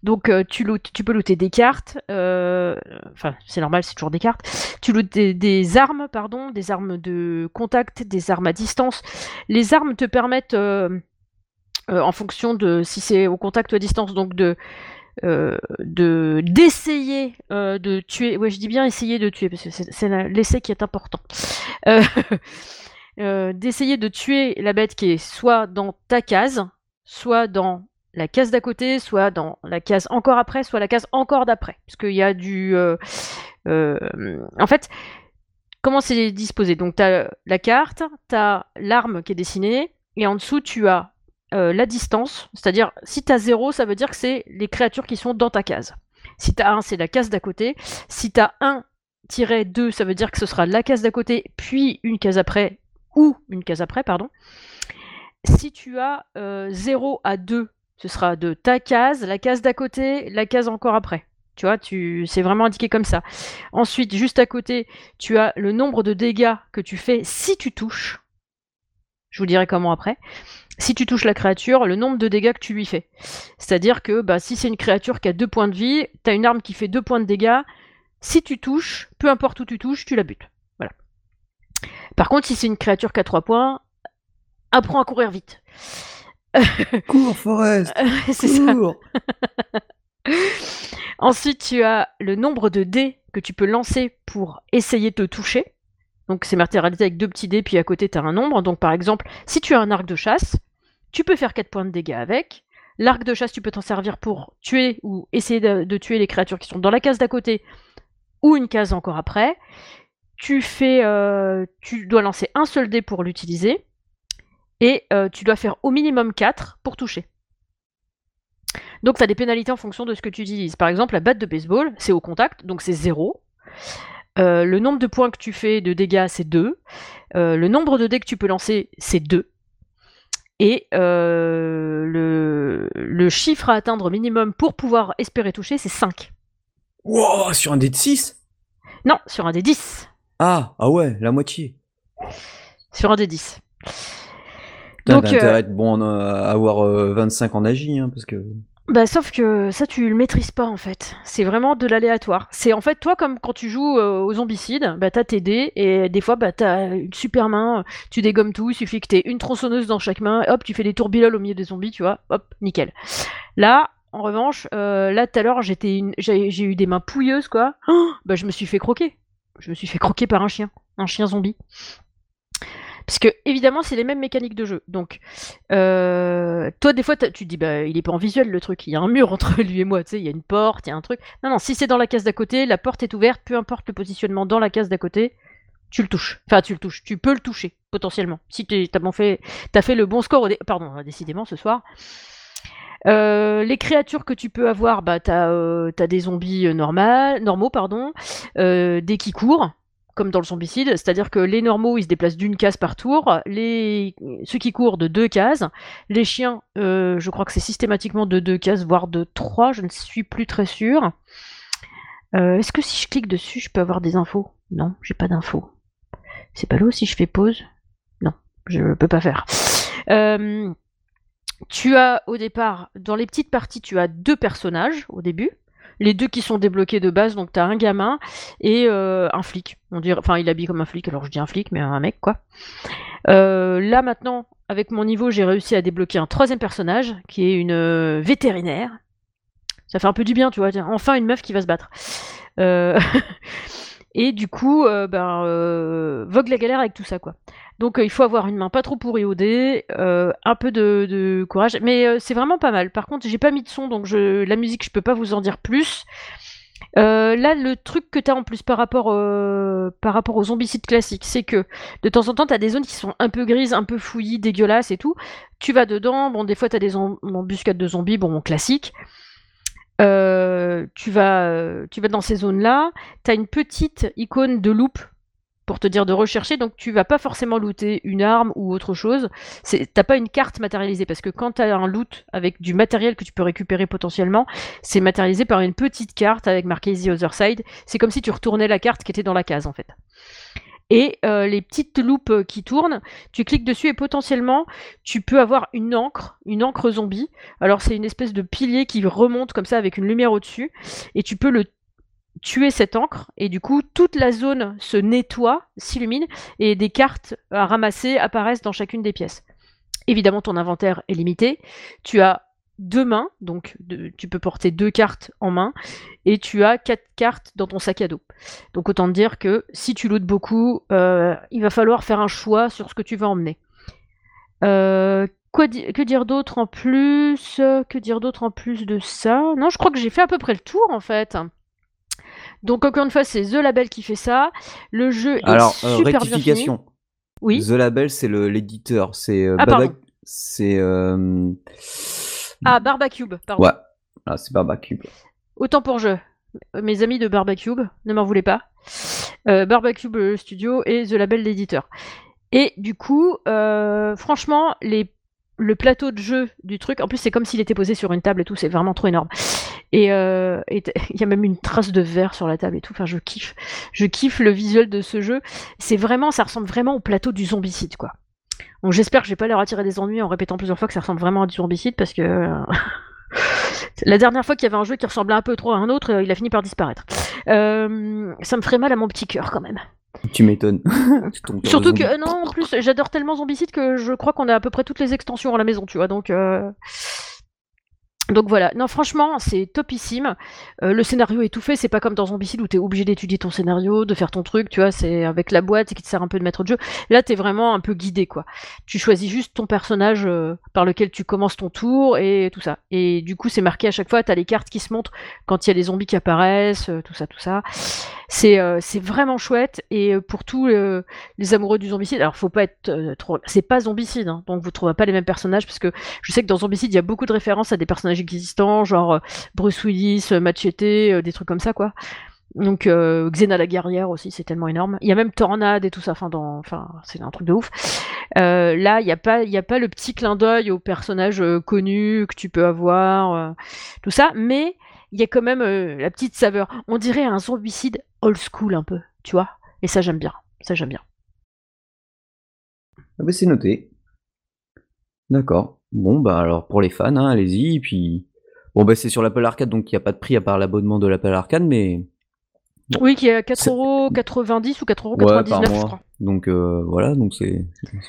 Donc, tu, tu peux looter des cartes, enfin, c'est normal, c'est toujours des cartes. Tu lootes des, armes, pardon, des armes de contact, des armes à distance. Les armes te permettent euh, en fonction de si c'est au contact ou à distance, donc de euh, de d'essayer euh, de tuer. Ouais, je dis bien essayer de tuer parce que c'est l'essai qui est important. (laughs) d'essayer de tuer la bête qui est soit dans ta case, soit dans la case d'à côté, soit dans la case encore après, soit la case encore d'après. Parce qu'il y a du. en fait, comment c'est disposé? Donc, tu as la carte, tu as l'arme qui est dessinée, et en dessous, tu as euh, la distance, c'est-à-dire si tu as 0, ça veut dire que c'est les créatures qui sont dans ta case. Si tu as 1, c'est la case d'à côté. Si tu as 1-2, ça veut dire que ce sera la case d'à côté, puis une case après, ou une case après, pardon. Si tu as 0 euh, à 2, ce sera de ta case, la case d'à côté, la case encore après. Tu vois, tu... c'est vraiment indiqué comme ça. Ensuite, juste à côté, tu as le nombre de dégâts que tu fais si tu touches. Je vous dirai comment après si tu touches la créature, le nombre de dégâts que tu lui fais. C'est-à-dire que bah, si c'est une créature qui a deux points de vie, tu as une arme qui fait deux points de dégâts. Si tu touches, peu importe où tu touches, tu la butes. Voilà. Par contre, si c'est une créature qui a trois points, apprends à courir vite. (laughs) Cours, Forest (laughs) C'est ça. (laughs) Ensuite, tu as le nombre de dés que tu peux lancer pour essayer de te toucher. Donc c'est matérialisé avec deux petits dés, puis à côté tu as un nombre. Donc par exemple, si tu as un arc de chasse, tu peux faire 4 points de dégâts avec. L'arc de chasse, tu peux t'en servir pour tuer ou essayer de, tuer les créatures qui sont dans la case d'à côté ou une case encore après. Tu fais, euh, tu dois lancer un seul dé pour l'utiliser et euh, tu dois faire au minimum 4 pour toucher. Donc tu as des pénalités en fonction de ce que tu utilises. Par exemple, la batte de baseball, c'est au contact, donc c'est 0. Euh, le nombre de points que tu fais de dégâts, c'est 2. Euh, le nombre de dés que tu peux lancer, c'est 2. Et euh, le, chiffre à atteindre minimum pour pouvoir espérer toucher, c'est 5. Wow, sur un dé de 6 Non, sur un dé 10. Ah, ah ouais, la moitié. Sur un dé 10. T'as intérêt de bon, avoir 25 en agi, hein, parce que... Bah, sauf que ça, tu le maîtrises pas en fait. C'est vraiment de l'aléatoire. C'est en fait, toi, comme quand tu joues euh, aux zombicides, bah, t'as tes dés et des fois, bah, t'as une super main, tu dégommes tout, il suffit que t'aies une tronçonneuse dans chaque main, hop, tu fais des tourbiloles au milieu des zombies, tu vois, hop, nickel. Là, en revanche, euh, là, tout à l'heure, j'étais j'ai eu des mains pouilleuses, quoi. (gasps) bah, je me suis fait croquer. Je me suis fait croquer par un chien, un chien zombie. Parce que, évidemment, c'est les mêmes mécaniques de jeu. Donc, euh, toi, des fois, tu te dis, bah, il est pas en visuel le truc. Il y a un mur (laughs) entre lui et moi, tu sais, il y a une porte, il y a un truc. Non, non, si c'est dans la case d'à côté, la porte est ouverte, peu importe le positionnement dans la case d'à côté, tu le touches. Enfin, tu le touches. Tu peux le toucher, potentiellement. Si tu as, fait, as fait le bon score, pardon, décidément, ce soir. Euh, les créatures que tu peux avoir, bah, tu as, euh, des zombies euh, normaux, pardon, des qui courent, comme dans le zombicide, c'est-à-dire que les normaux, ils se déplacent d'une case par tour, les... ceux qui courent de deux cases, les chiens, je crois que c'est systématiquement de deux cases, voire de trois, je ne suis plus très sûre. Est-ce que si je clique dessus, je peux avoir des infos? Non, j'ai pas d'infos. C'est pas l'eau si je fais pause? Non, je peux pas faire. Euh, tu as au départ, dans les petites parties, tu as deux personnages au début. Les deux qui sont débloqués de base, donc tu as un gamin et euh, un flic. On dirait, enfin, il habille comme un flic, alors je dis un flic, mais un mec quoi. Euh, là maintenant, avec mon niveau, j'ai réussi à débloquer un troisième personnage qui est une vétérinaire. Ça fait un peu du bien, tu vois. Enfin, une meuf qui va se battre. (laughs) Et du coup, euh, ben, euh, vogue la galère avec tout ça, quoi. Donc euh, il faut avoir une main pas trop pourrie au dé, un peu de, courage, mais c'est vraiment pas mal. Par contre, j'ai pas mis de son, donc la musique, je peux pas vous en dire plus. là, le truc que tu as en plus par rapport, par rapport aux zombicides classiques, c'est que de temps en temps, tu as des zones qui sont un peu grises, un peu fouillies, dégueulasses et tout. Tu vas dedans, bon, des fois, tu as des embuscades de zombies, bon, classique. Euh, tu, vas, euh, tu vas dans ces zones-là, tu as une petite icône de loupe pour te dire de rechercher, donc tu vas pas forcément looter une arme ou autre chose. T'as pas une carte matérialisée, parce que quand tu as un loot avec du matériel que tu peux récupérer potentiellement, c'est matérialisé par une petite carte avec marqué The Other Side. C'est comme si tu retournais la carte qui était dans la case en fait et euh, les petites loupes euh, qui tournent, tu cliques dessus et potentiellement tu peux avoir une encre, une encre zombie. Alors c'est une espèce de pilier qui remonte comme ça avec une lumière au-dessus et tu peux le tuer cette encre et du coup toute la zone se nettoie, s'illumine et des cartes à ramasser apparaissent dans chacune des pièces. Évidemment ton inventaire est limité. Tu as deux mains, donc tu peux porter deux cartes en main, et tu as quatre cartes dans ton sac à dos. Donc autant te dire que si tu lootes beaucoup, euh, il va falloir faire un choix sur ce que tu vas emmener. Euh, quoi que dire d'autre en plus? Que dire d'autre en plus de ça? Non, je crois que j'ai fait à peu près le tour en fait. Donc encore une fois, c'est The Label qui fait ça. Le jeu est Alors, euh, super rectification. Oui. The Label, c'est l'éditeur. C'est ah, C'est ah, Barbacube, pardon. Ouais, ah, c'est Barbacube. Autant pour jeu. Mes amis de Barbacube, ne m'en voulez pas. Euh, Barbacube Studio et The Label l'éditeur. Et du coup, euh, franchement, les, le plateau de jeu du truc, en plus c'est comme s'il était posé sur une table et tout, c'est vraiment trop énorme. Et euh, (laughs) il y a même une trace de verre sur la table et tout. Enfin, je kiffe. Je kiffe le visuel de ce jeu. C'est vraiment, ça ressemble vraiment au plateau du Zombicide, quoi. Donc j'espère que j'ai pas leur attirer des ennuis en répétant plusieurs fois que ça ressemble vraiment à du zombicide parce que euh, (laughs) la dernière fois qu'il y avait un jeu qui ressemblait un peu trop à un autre, euh, il a fini par disparaître. Euh, ça me ferait mal à mon petit cœur quand même. Tu m'étonnes. (laughs) Surtout que non, en plus j'adore tellement Zombicide que je crois qu'on a à peu près toutes les extensions à la maison, tu vois. Donc donc voilà, non franchement c'est topissime. Euh, le scénario est tout fait, c'est pas comme dans Zombicide où t'es obligé d'étudier ton scénario, de faire ton truc, tu vois, c'est avec la boîte qui te sert un peu de maître de jeu. Là t'es vraiment un peu guidé quoi. Tu choisis juste ton personnage euh, par lequel tu commences ton tour et tout ça. Et du coup c'est marqué à chaque fois, t'as les cartes qui se montrent quand il y a les zombies qui apparaissent, euh, tout ça, tout ça. C'est c'est vraiment chouette et pour tous les amoureux du zombicide, alors faut pas être trop, c'est pas zombicide, hein, donc vous trouverez pas les mêmes personnages parce que je sais que dans zombicide il y a beaucoup de références à des personnages existants, genre euh, Bruce Willis, euh, Machete, euh, des trucs comme ça, quoi. Donc Xena la guerrière aussi, c'est tellement énorme. Il y a même Tornade et tout ça, enfin, dans... enfin c'est un truc de ouf. là, il n'y a, pas, y a pas le petit clin d'œil aux personnages connus que tu peux avoir, tout ça, mais il y a quand même la petite saveur. On dirait un zombicide old school un peu, tu vois. Et ça, j'aime bien. Ça, j'aime bien. Ah bah, c'est noté. D'accord. Bon, bah alors pour les fans, hein, allez-y. Puis bon, bah c'est sur l'Apple Arcade, donc il n'y a pas de prix à part l'abonnement de l'Apple Arcade, mais Oui, qui est à 4,90€ ou 4,99€, je crois. donc euh, voilà, donc c'est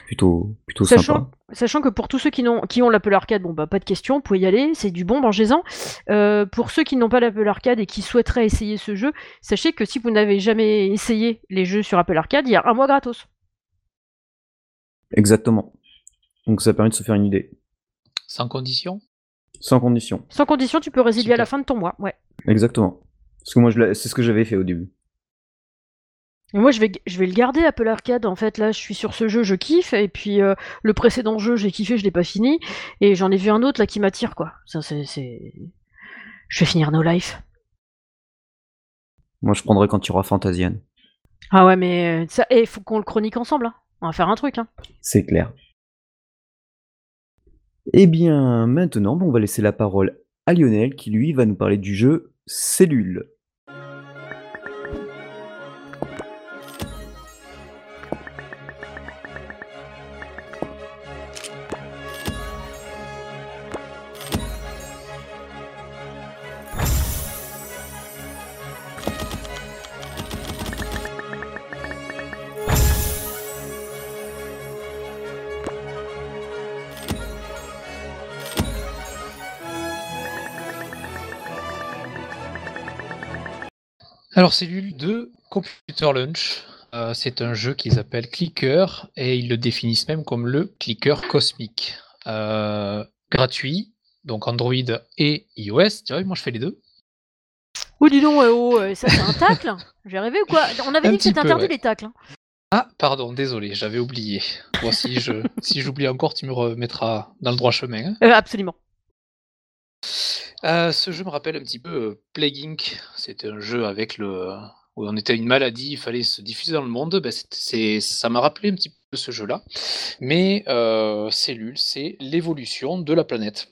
plutôt plutôt Sachant, sachant que pour tous ceux qui, n'ont, qui ont l'Apple Arcade, bon bah pas de question, vous pouvez y aller, c'est du bon, mangez-en. Euh, pour ceux qui n'ont pas l'Apple Arcade et qui souhaiteraient essayer ce jeu, sachez que si vous n'avez jamais essayé les jeux sur Apple Arcade, il y a un mois gratos. Exactement. Donc ça permet de se faire une idée. Sans condition? Sans condition. Sans condition, tu peux résilier à la fin de ton mois, ouais. Exactement. Parce que moi, c'est ce que j'avais fait au début. Moi, je vais, je vais le garder Apple Arcade. En fait, là, je suis sur ce jeu, je kiffe. Et puis, le précédent jeu, j'ai kiffé, je l'ai pas fini. Et j'en ai vu un autre là qui m'attire, quoi. Ça, c'est, Je vais finir No Life. Moi, je prendrai quand tu auras Fantasian. Ah ouais, mais ça, il faut qu'on le chronique ensemble. Hein. On va faire un truc. Hein. C'est clair. Eh bien, maintenant, on va laisser la parole à Lionel qui, lui, va nous parler du jeu Cellule. Alors, Cellule de Computer Lunch. Euh, c'est un jeu qu'ils appellent Clicker et ils le définissent même comme le clicker cosmique. Euh, gratuit, donc Android et iOS. Tu vois, moi je fais les deux. Oh, dis donc, oh, euh, ça c'est un tacle (laughs) J'ai rêvé ou quoi? On avait dit que c'était interdit les tacles. Hein. Ah, pardon, désolé, j'avais oublié. Moi, si je (laughs) si j'oublie encore, tu me remettras dans le droit chemin. Hein. absolument. Euh, ce jeu me rappelle un petit peu euh, Plague Inc. C'était un jeu avec le où on était une maladie, il fallait se diffuser dans le monde. C'est, ça m'a rappelé un petit peu ce jeu-là. Mais euh, Cellule, c'est l'évolution de la planète.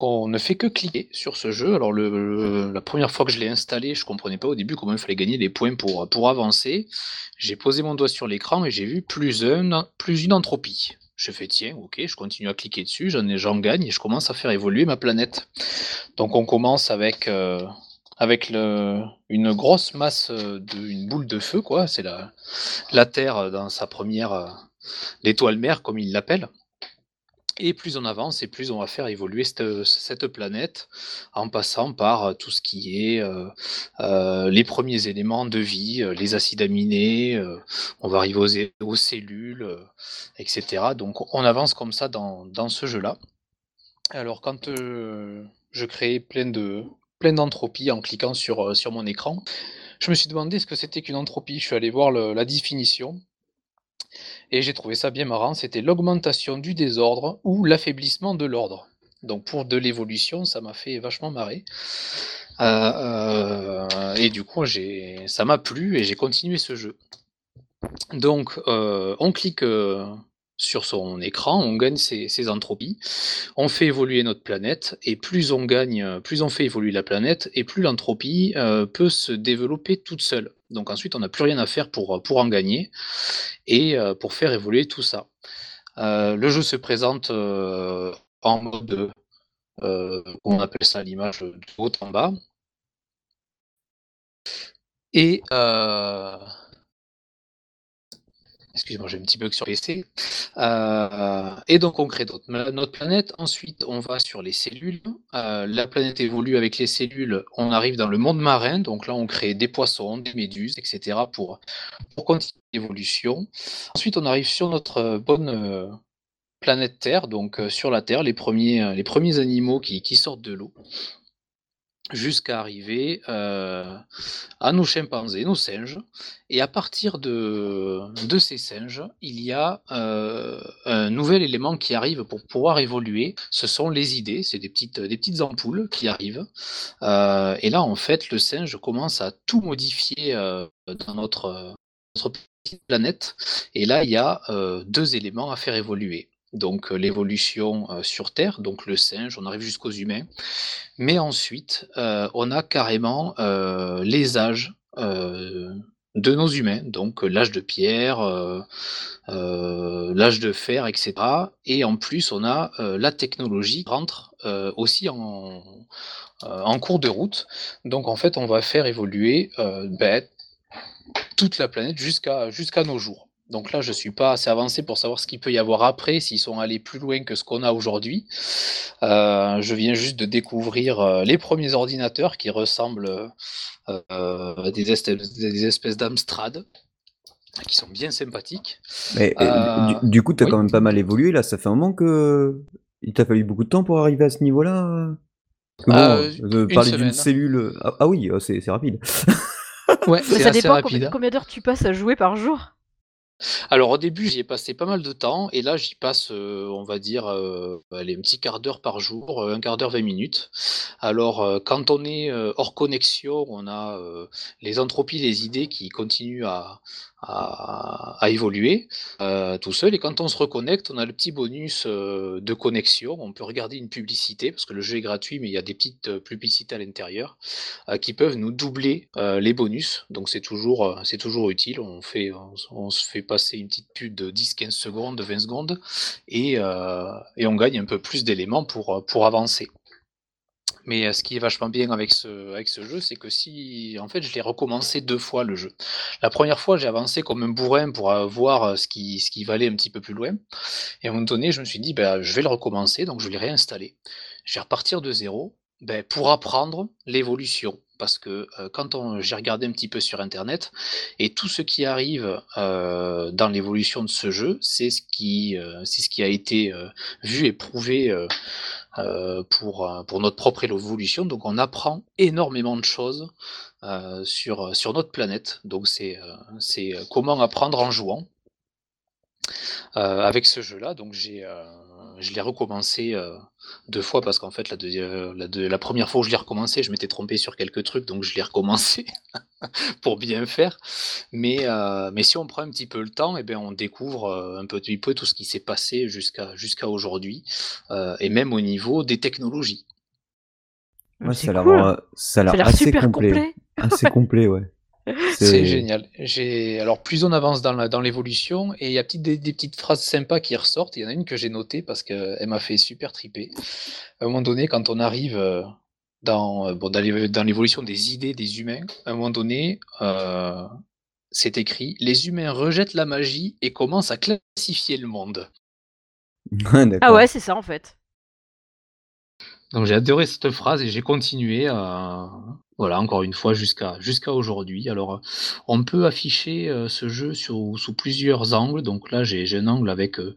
On ne fait que cliquer sur ce jeu. Alors le, la première fois que je l'ai installé, je comprenais pas au début comment il fallait gagner des points pour, pour avancer. J'ai posé mon doigt sur l'écran et j'ai vu plus, un, plus une entropie. Je fais tiens, ok, je continue à cliquer dessus, j'en, j'en gagne et je commence à faire évoluer ma planète. Donc on commence avec, euh, avec le, une grosse masse, de, une boule de feu, quoi. C'est la, la Terre dans sa première, euh, l'étoile mère, comme ils l'appellent. Et plus on avance et plus on va faire évoluer cette, planète en passant par euh, tout ce qui est euh, euh, les premiers éléments de vie, les acides aminés, on va arriver aux, cellules, etc. Donc on avance comme ça dans, ce jeu-là. Alors quand je crée plein de plein d'entropie en cliquant sur mon écran, je me suis demandé ce que c'était qu'une entropie. Je suis allé voir la définition et j'ai trouvé ça bien marrant, c'était l'augmentation du désordre ou l'affaiblissement de l'ordre. Donc pour de l'évolution, ça m'a fait vachement marrer. Euh, euh, et du coup, ça m'a plu et j'ai continué ce jeu. Donc, euh, on clique sur son écran, on gagne ses, entropies, on fait évoluer notre planète, et plus on gagne, plus on fait évoluer la planète, et plus l'entropie euh, peut se développer toute seule. Donc ensuite, on n'a plus rien à faire pour, en gagner, et euh, pour faire évoluer tout ça. Euh, le jeu se présente en mode, on appelle ça l'image de haut en bas, et Excusez-moi, j'ai un petit bug sur PC. Euh, et donc on crée notre planète. Ensuite, on va sur les cellules. Euh, la planète évolue avec les cellules. On arrive dans le monde marin. Donc là, on crée des poissons, des méduses, etc. pour, pour continuer l'évolution. Ensuite, on arrive sur notre bonne euh, planète Terre. Donc sur la Terre, les premiers, animaux qui sortent de l'eau jusqu'à arriver euh, à nos chimpanzés, nos singes. Et à partir de, ces singes, il y a euh, un nouvel élément qui arrive pour pouvoir évoluer. Ce sont les idées, c'est des petites, ampoules qui arrivent. Euh, et là, en fait, le singe commence à tout modifier dans notre, notre planète. Et là, il y a deux éléments à faire évoluer donc l'évolution sur Terre, donc le singe, on arrive jusqu'aux humains. Mais ensuite, on a carrément les âges de nos humains, donc l'âge de pierre, l'âge de fer, etc. Et en plus, on a la technologie qui rentre aussi en, cours de route. Donc en fait, on va faire évoluer ben, toute la planète jusqu'à nos jours. Donc là, je ne suis pas assez avancé pour savoir ce qu'il peut y avoir après, s'ils sont allés plus loin que ce qu'on a aujourd'hui. Euh, je viens juste de découvrir euh, les premiers ordinateurs qui ressemblent euh, à des, espèces, d'Amstrad, qui sont bien sympathiques. Mais, du, coup, tu as quand même pas mal évolué là. Ça fait un moment que il t'a fallu beaucoup de temps pour arriver à ce niveau-là. de parler d'une cellule. Ah, ah oui, c'est rapide. Ouais, ça dépend rapide. combien, combien d'heures tu passes à jouer par jour. Alors au début, j'y ai passé pas mal de temps et là, j'y passe, heu, on va dire, allez, un petit quart d'heure par jour, heu, 1/4 d'heure, 20 minutes. Alors, heu, quand on est, hors connexion, on a, les entropies, les idées qui continuent à à évoluer, heu, tout seul et quand on se reconnecte, on a le petit bonus, heu, de connexion. On peut regarder une publicité parce que le jeu est gratuit, mais il y a des petites, heu, publicités à l'intérieur, qui peuvent nous doubler, les bonus. Donc c'est toujours, c'est toujours utile. On fait on se fait passer une petite pub de 10-15 secondes, de 20 secondes et et on gagne un peu plus d'éléments pour, pour avancer. Mais, heu, ce qui est vachement bien avec ce jeu, c'est que si en fait, je l'ai recommencé 2 fois le jeu. La 1re fois, j'ai avancé comme un bourrin pour, voir, heu, ce qui ce qui va aller un petit peu plus loin et à un moment donné, je me suis dit: «Bah, je vais le recommencer», donc je l'ai réinstallé. Je vais repartir de 0, beh, pour apprendre l'évolution parce que, heu, quand j'ai regardé un petit peu sur internet et tout ce qui arrive, dans l'évolution de ce jeu, c'est ce qui, a été, vu et prouvé, pour, heu, pour notre propre évolution. Donc on apprend énormément de choses, heu, sur, sur notre planète. Donc c'est, comment apprendre en jouant. Avec ce jeu-là, donc j'ai, je l'ai recommencé, heu, 2 fois parce qu'en fait la deuxi la deux la 1re fois où je l'ai recommencé, je m'étais trompé sur quelques trucs, donc je l'ai recommencé (laughs) pour bien faire. Mais, heu, mais si on prend un petit peu le temps et bien on découvre, un petit peu tout ce qui s'est passé jusqu'à jusqu'à aujourd'hui, et même au niveau des technologies. Ouais, ça a cool! l'air assez super complet. complet. Assez (laughs) complet, ouais. C'est génial. J'ai alors plus on avance dans l'évolution et il y a petites des des petites phrases sympas qui ressortent. Il y en a une que j'ai notée parce qu'elle m'a fait super triper. À un moment donné, quand on arrive, dans, heu, bon, dans l'évo dans l'évolution des idées des humains, à un moment donné, c'est écrit: «Les humains rejettent la magie et commencent à classifier le monde». (laughs) Ouais, Ah ouais, c'est ça, en fait. Donc j'ai adoré cette phrase et j'ai continué, heu, voilà, encore une fois jusqu'à jusqu'à aujourd'hui. Alors, heu, on peut afficher, heu, ce jeu sous plusieurs angles. Donc là, j'ai un angle avec, heu,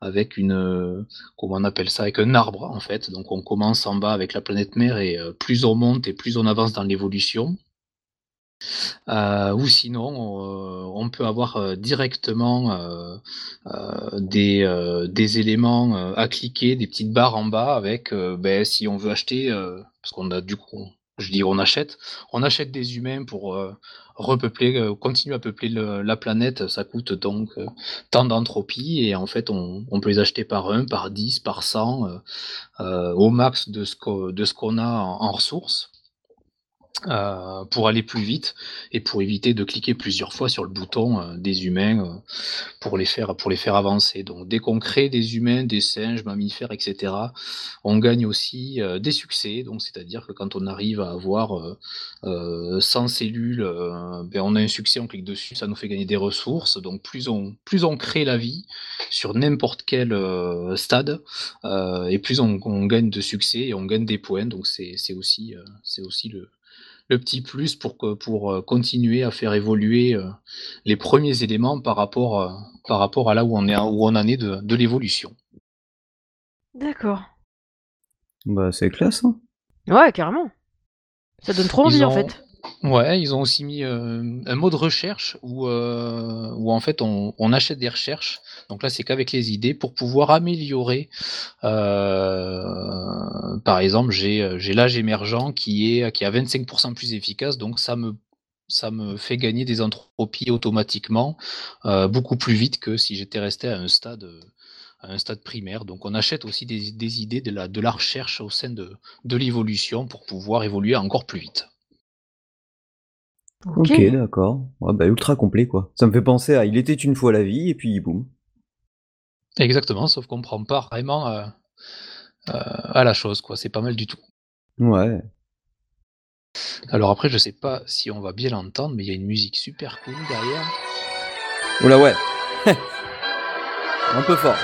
avec une, comment on appelle ça? Avec un arbre, en fait. Donc on commence en bas avec la planète mère et plus on monte et plus on avance dans l'évolution. Heu, ou sinon, heu, on peut avoir, heu, directement, des, éléments, à cliquer, des petites barres en bas avec, beh, si on veut acheter, parce qu'on a du coup je dis: «On achète», on achète des humains pour, repeupler, continuer à peupler le la planète. Ça coûte donc, tant d'entropie et en fait, on peut les acheter par 1, par 10, par 100, heu heu, au max de ce qu'on a en ressources. Heu, pour aller plus vite et pour éviter de cliquer plusieurs fois sur le bouton, heu, des humains, heu, pour les faire pour les faire avancer. Donc dès qu'on crée des humains, des singes, mammifères et cetera, on gagne aussi, heu, des succès. Donc c'est-à-dire que quand on arrive à avoir, heu heu, 100 cellules, beh, on a un succès, on clique dessus, ça nous fait gagner des ressources. Donc plus on plus on crée la vie sur n'importe quel, stade, et plus on on gagne de succès et on gagne des points. Donc c'est aussi, c'est aussi le le petit plus pour que pour, heu, continuer à faire évoluer, heu, les 1ers éléments par rapport, heu, par rapport à là où on est où on en est de de l'évolution. D'accord. Bah, c'est classe, hein. Ouais, carrément. Ça donne trop envie, en fait. Ouais, ils ont aussi mis, hem, un mode recherche où, heu, où en fait on achète des recherches. Donc là, c'est qu'avec les idées pour pouvoir améliorer, heu, par exemple, j'ai, l'âge émergent qui est qui à 25 % plus efficace, donc ça me ça me fait gagner des entropies automatiquement, beaucoup plus vite que si j'étais resté à un stade, à un stade primaire. Donc on achète aussi des des idées, de la de la recherche au sein de de l'évolution pour pouvoir évoluer encore plus vite. OK, d'accord. Ouais, bah, ultra complet, quoi. Ça me fait penser à Il était une fois la vie et puis boum. Exactement, sauf qu'on prend part vraiment, heu heu, à la chose, quoi. C'est pas mal du tout. Ouais. Alors après, je sais pas si on va bien l'entendre, mais il y a une musique super cool derrière. Ouh là, ouais. (laughs) Un peu fort.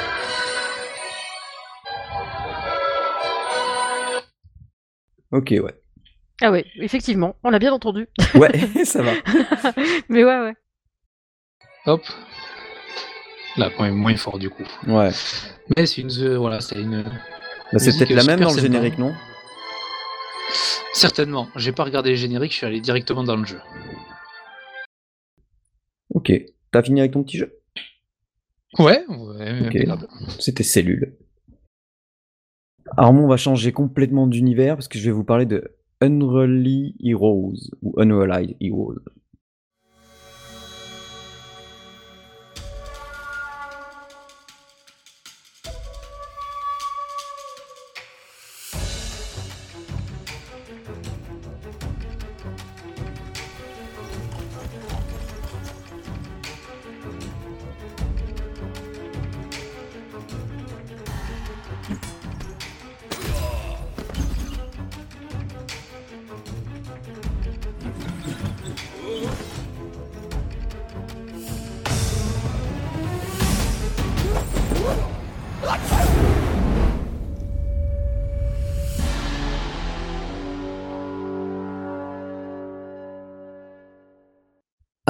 OK, ouais. Ah ouais, effectivement, on l'a bien entendu. Ouais, (laughs) ça va. (laughs) Mais ouais, ouais. Hop. Là, quand même moins fort du coup. Ouais. Mais c'est une ze voilà, c'est une Bah, c'est peut-être la même super dans le générique, non? Certainement. J'ai pas regardé les génériques, je suis allé directement dans le jeu. Ok. T'as fini avec ton petit jeu? Ouais, ouais. C'était Cellule. Alors, on va changer complètement d'univers parce que je vais vous parler de Unreally Heroes ou Unrealized Heroes.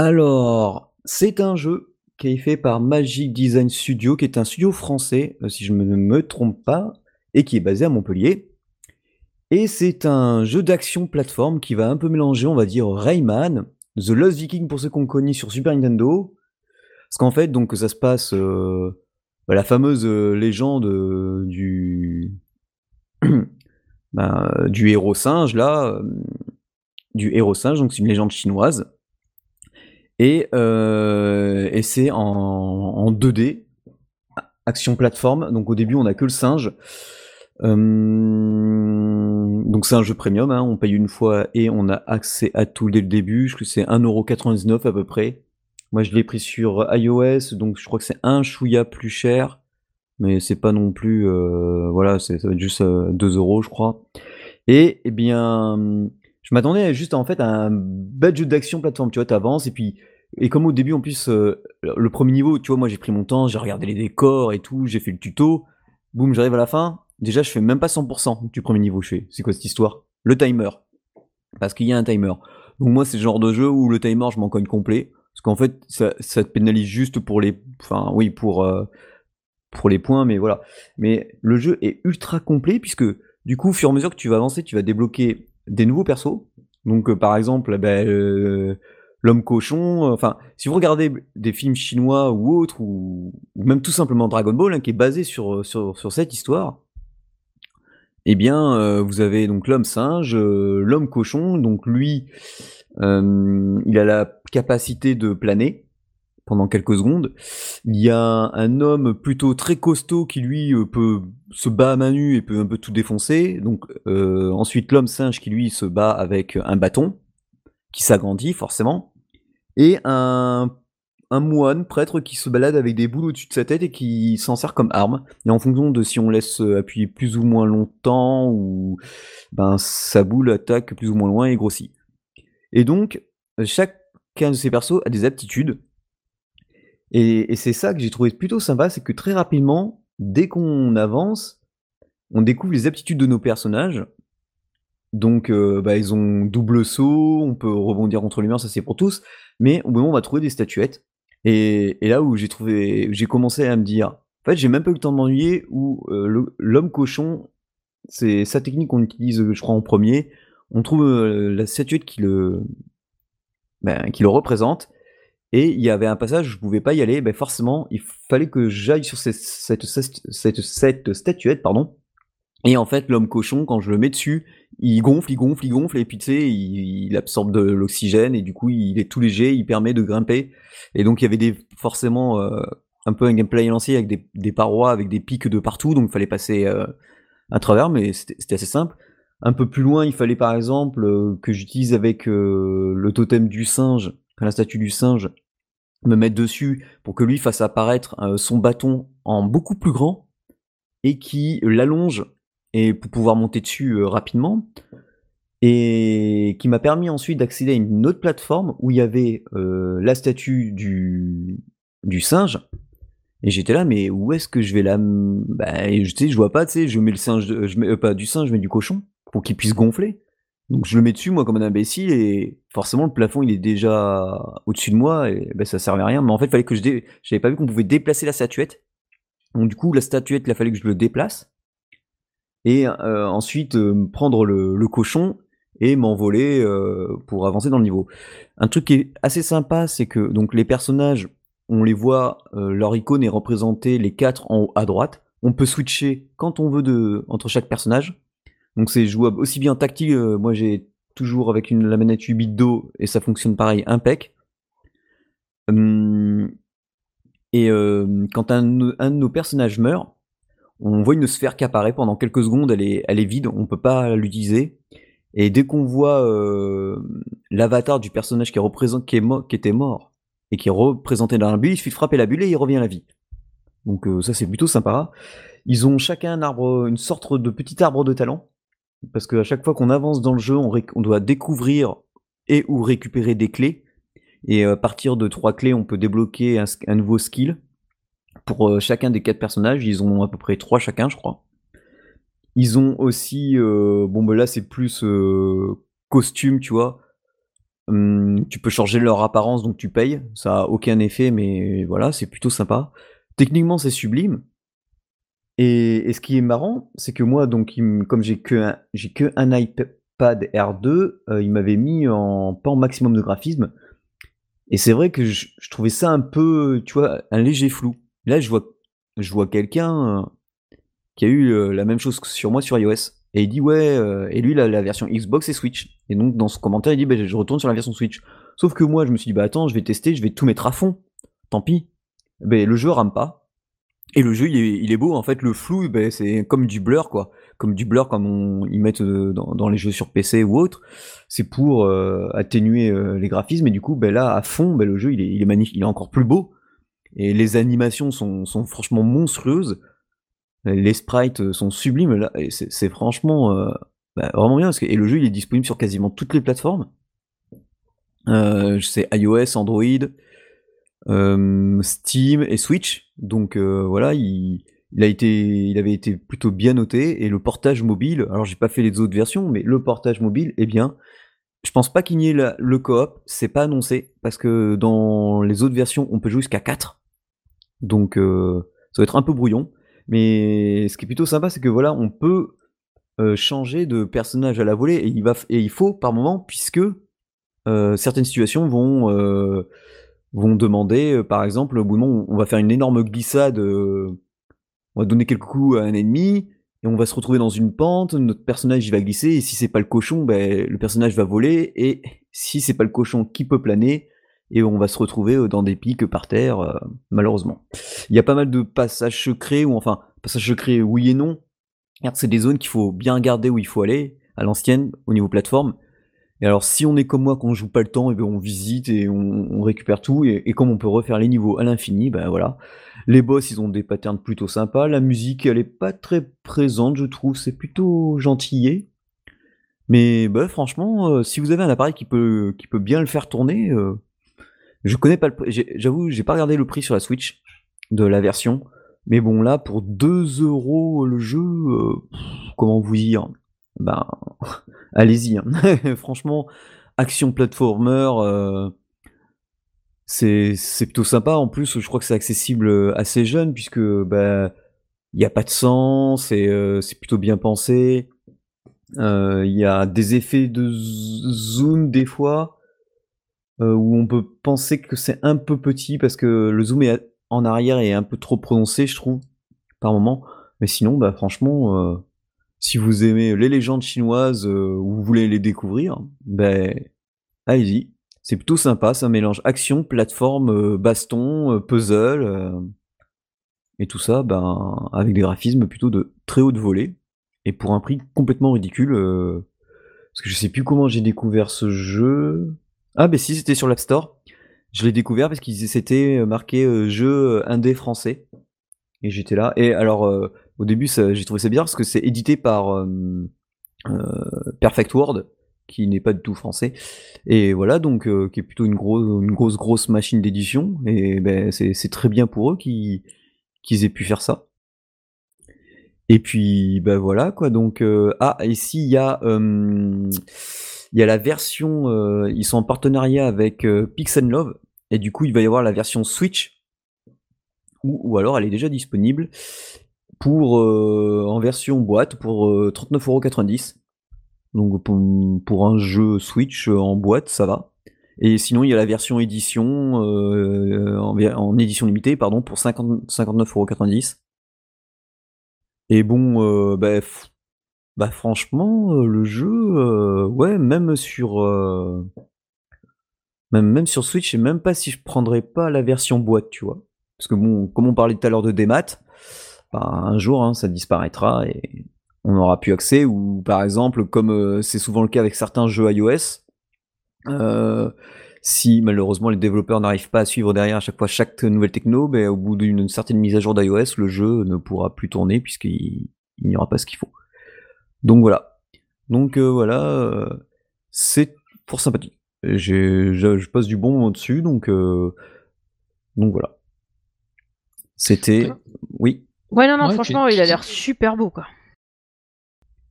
Alors, c'est un jeu qui est fait par Magic Design Studio, qui est un studio français, euh, si je ne me trompe pas, et qui est basé à Montpellier. Et c'est un jeu d'action plateforme qui va un peu mélanger, on va dire, Rayman, The Lost Viking pour ceux qu'on connaît sur Super Nintendo. Parce qu'en fait, donc, ça se passe euh, la fameuse euh, légende du (clears throat) ben, du héros singe là, du héros singe, donc c'est une légende chinoise. Euh, et, c'est en, 2D, action plateforme. Donc au début, on a que le singe. Euh, donc c'est un jeu premium, hein. on paye une fois et on a accès à tout dès le début. Je crois que c'est 1,99€ à peu près. Moi je l'ai pris sur iOS, donc je crois que c'est un chouïa plus cher. Mais c'est pas non plus. Euh, voilà, ça va être juste 2 euros, je crois. Et eh bien, je m'attendais juste en fait à un bête jeu d'action plateforme. Tu vois, t'avances et puis et comme au début, en plus, euh, le premier niveau, tu vois, moi j'ai pris mon temps, j'ai regardé les décors et tout, j'ai fait le tuto. Boum, j'arrive à la fin. Déjà, je fais même pas 100% du premier niveau. Je fais, c'est quoi cette histoire? Le timer. Parce qu'il y a un timer. Donc moi, c'est le genre de jeu où le timer, je m'en cogne complet. Parce qu'en fait, ça, te pénalise juste pour les, enfin, oui, pour euh, pour les points, mais voilà. Mais le jeu est ultra complet puisque du coup, au fur et à mesure que tu vas avancer, tu vas débloquer des nouveaux persos. Donc, euh, par exemple, ben, l'homme cochon. Euh, enfin, si vous regardez des films chinois ou autres, ou, même tout simplement Dragon Ball, hein, qui est basé sur, euh, sur, sur, cette histoire, eh bien, euh, vous avez donc l'homme singe, l'homme cochon. Donc lui, il a la capacité de planer pendant quelques secondes. Il y a un homme plutôt très costaud qui lui peut se bat à main nue et peut un peu tout défoncer. Donc ensuite l'homme singe qui lui se bat avec un bâton qui s'agrandit forcément, et un, moine, prêtre, qui se balade avec des boules au-dessus de sa tête et qui s'en sert comme arme. Et en fonction de si on laisse euh, appuyer plus ou moins longtemps, ou ben sa boule attaque plus ou moins loin et grossit. Et donc, chacun de ces persos a des aptitudes. Et c'est ça que j'ai trouvé plutôt sympa, c'est que très rapidement, dès qu'on avance, on découvre les aptitudes de nos personnages, donc, euh, bah, ils ont double saut, on peut rebondir contre l'humain, ça c'est pour tous. Mais au moment on va trouver des statuettes. Et, là où j'ai trouvé, j'ai commencé à me dire, en fait, j'ai même pas eu le temps de m'ennuyer. Où euh, l'homme cochon, c'est sa technique qu'on utilise, je crois, en premier. On trouve euh, la statuette qui le, ben, qui le représente. Et il y avait un passage où je pouvais pas y aller. Ben forcément, il fallait que j'aille sur cette, cette, cette, cette statuette, pardon. Et en fait, l'homme cochon, quand je le mets dessus, il gonfle, il gonfle, il gonfle, et puis tu sais, il, absorbe de l'oxygène, et du coup, il est tout léger, il permet de grimper. Et donc, il y avait des, forcément euh, un peu un gameplay lancé avec des, parois, avec des pics de partout, donc il fallait passer euh, à travers, mais c'était assez simple. Un peu plus loin, il fallait par exemple euh, que j'utilise avec le totem du singe, la statue du singe, me mettre dessus pour que lui fasse apparaître son bâton en beaucoup plus grand et qui l'allonge et pour pouvoir monter dessus euh, rapidement. Et qui m'a permis ensuite d'accéder à une autre plateforme où il y avait euh, la statue du, du singe. Et j'étais là, mais où est-ce que je vais la. Bah, je sais, je vois pas, tu sais, je mets le singe, je mets, euh, pas du singe, mets du cochon pour qu'il puisse gonfler. Donc je le mets dessus, moi, comme un imbécile, et forcément, le plafond, il est déjà au-dessus de moi, et ben, ça servait à rien. Mais en fait, fallait que je. Dé... J'avais pas vu qu'on pouvait déplacer la statuette. Donc du coup, la statuette, il a fallu que je le déplace. Et ensuite prendre le, cochon et m'envoler pour avancer dans le niveau. Un truc qui est assez sympa, c'est que donc les personnages, on les voit, leur icône est représentée les quatre en haut à droite. On peut switcher quand on veut de, entre chaque personnage. Donc c'est jouable aussi bien tactile, moi j'ai toujours avec une, la manette 8 bits d'eau et ça fonctionne pareil, impec. Hum, et quand un, de nos personnages meurt, on voit une sphère qui apparaît pendant quelques secondes, elle est, elle est vide, on peut pas l'utiliser. Et dès qu'on voit l'avatar du personnage qui, représente, qui, est qui était mort et qui est représenté dans la bulle, il suffit de frapper la bulle et il revient à la vie. Donc ça c'est plutôt sympa. Ils ont chacun un arbre, une sorte de petit arbre de talent. Parce qu'à chaque fois qu'on avance dans le jeu, on, on, doit découvrir et ou récupérer des clés. Et à partir de trois clés, on peut débloquer un, nouveau skill. Pour chacun des quatre personnages, ils ont à peu près trois chacun, je crois. Ils ont aussi, bon ben là c'est plus costume, tu vois. Hum, tu peux changer leur apparence, donc tu payes. Ça a aucun effet, mais voilà, c'est plutôt sympa. Techniquement, c'est sublime. Et, ce qui est marrant, c'est que moi, donc, comme j'ai que un, j'ai que un iPad R2, il m'avait mis en pas en maximum de graphisme. Et c'est vrai que je, trouvais ça un peu, tu vois, un léger flou. Là, je vois, quelqu'un euh, qui a eu euh, la même chose sur moi sur iOS. Et il dit, ouais, euh, et lui, la, version Xbox et Switch. Et donc, dans ce commentaire, il dit, bah, je retourne sur la version Switch. Sauf que moi, je me suis dit, bah attends, je vais tester, je vais tout mettre à fond. Tant pis. Ben, le jeu rame pas. Et le jeu, il est, beau. En fait, le flou, c'est comme du blur, quoi. Comme du blur, comme on, ils mettent dans, les jeux sur PC ou autre. C'est pour atténuer les graphismes. Et du coup, là, à fond, le jeu, il est, il. Il est encore plus beau. Et les animations sont, sont franchement monstrueuses. Les sprites sont sublimes. Là, c'est franchement ben, vraiment bien. et le jeu, il est disponible sur quasiment toutes les plateformes. c'est iOS, Android. Steam et Switch. Donc voilà, il, a été, il avait été plutôt bien noté. Et le portage mobile, alors j'ai pas fait les autres versions, mais le portage mobile est bien. Je pense pas qu'il y ait le coop, c'est pas annoncé, parce que dans les autres versions, on peut jouer jusqu'à 4. Donc ça va être un peu brouillon. Mais ce qui est plutôt sympa, c'est que voilà, on peut changer de personnage à la volée, et il, va, et il faut par moment, puisque certaines situations vont vont demander, euh, par exemple, au bout moment, on va faire une énorme glissade, euh, on va donner quelques coups à un ennemi, et on va se retrouver dans une pente, notre personnage il va glisser, et si c'est pas le cochon, ben, le personnage va voler, et si c'est pas le cochon qui peut planer, et on va se retrouver euh, dans des pics par terre, malheureusement. Il y a pas mal de passages secrets, ou enfin, passages secrets oui et non. C'est des zones qu'il faut bien regarder où il faut aller, à l'ancienne, au niveau plateforme, et alors, si on est comme moi, qu'on joue pas le temps, et ben on visite et on, récupère tout. Et, comme on peut refaire les niveaux à l'infini, ben voilà. Les boss, ils ont des patterns plutôt sympas. La musique, elle est pas très présente, je trouve. C'est plutôt gentillé. Mais bah, franchement, euh, si vous avez un appareil qui peut, qui peut bien le faire tourner, euh, je connais pas le prix. J'avoue, j'ai pas regardé le prix sur la Switch de la version. Mais bon, là, pour 2 euros le jeu, euh, comment vous dire? Ben (laughs) allez-y. Hein. (laughs) Franchement, action platformer, euh, c'est plutôt sympa. En plus, je crois que c'est accessible euh, assez jeune puisque bah il n'y a pas de c'est euh, plutôt bien pensé. Il y a des effets de zoom des fois où on peut penser que c'est un peu petit parce que le zoom est en arrière est un peu trop prononcé, je trouve, par moment. Mais sinon, bah franchement, si vous aimez les légendes chinoises euh, ou vous voulez les découvrir, ben allez-y. C'est plutôt sympa, ça mélange action, plateforme, euh, baston, euh, puzzle, et tout ça ben, avec des graphismes plutôt de très haute volée, et pour un prix complètement ridicule, parce que je sais plus comment j'ai découvert ce jeu. Ah ben si, c'était sur l'App Store. Je l'ai découvert parce qu'il s'était marqué jeu indé français. Et j'étais là. Et alors, au début, j'ai trouvé ça bizarre parce que c'est édité par euh, euh, Perfect World, qui n'est pas du tout français. Et voilà, donc, euh, qui est plutôt une grosse, grosse, grosse machine d'édition. Et ben, c'est très bien pour eux qu'ils aient pu faire ça. Et puis, ben voilà, quoi. Donc, ah, ici, il y a. il y a la version, ils sont en partenariat avec Pix Love, et du coup il va y avoir la version Switch, ou, alors elle est déjà disponible. pour en version boîte pour 39,90€. Donc pour, un jeu Switch en boîte, ça va. Et sinon, il y a la version édition en, édition limitée, pardon, pour 50, 59,90€. Et bon, bah, bah, franchement, le jeu, ouais, même sur même, même sur Switch, je même pas si je prendrais pas la version boîte, tu vois. Parce que bon, comme on parlait tout à l'heure de démat, bah, un jour, hein, ça disparaîtra et on n'aura plus accès. Ou par exemple, comme euh, c'est souvent le cas avec certains jeux iOS, euh, si malheureusement les développeurs n'arrivent pas à suivre derrière à chaque fois chaque nouvelle techno, ben, au bout d'une certaine mise à jour d'iOS, le jeu ne pourra plus tourner puisqu'il n'y aura pas ce qu'il faut. Donc voilà. Donc euh, voilà, c'est pour sympathie je, je, passe du bon moment dessus, donc, euh, donc voilà. C'était. Oui. Ouais, non, non, franchement, il a l'air super beau, quoi.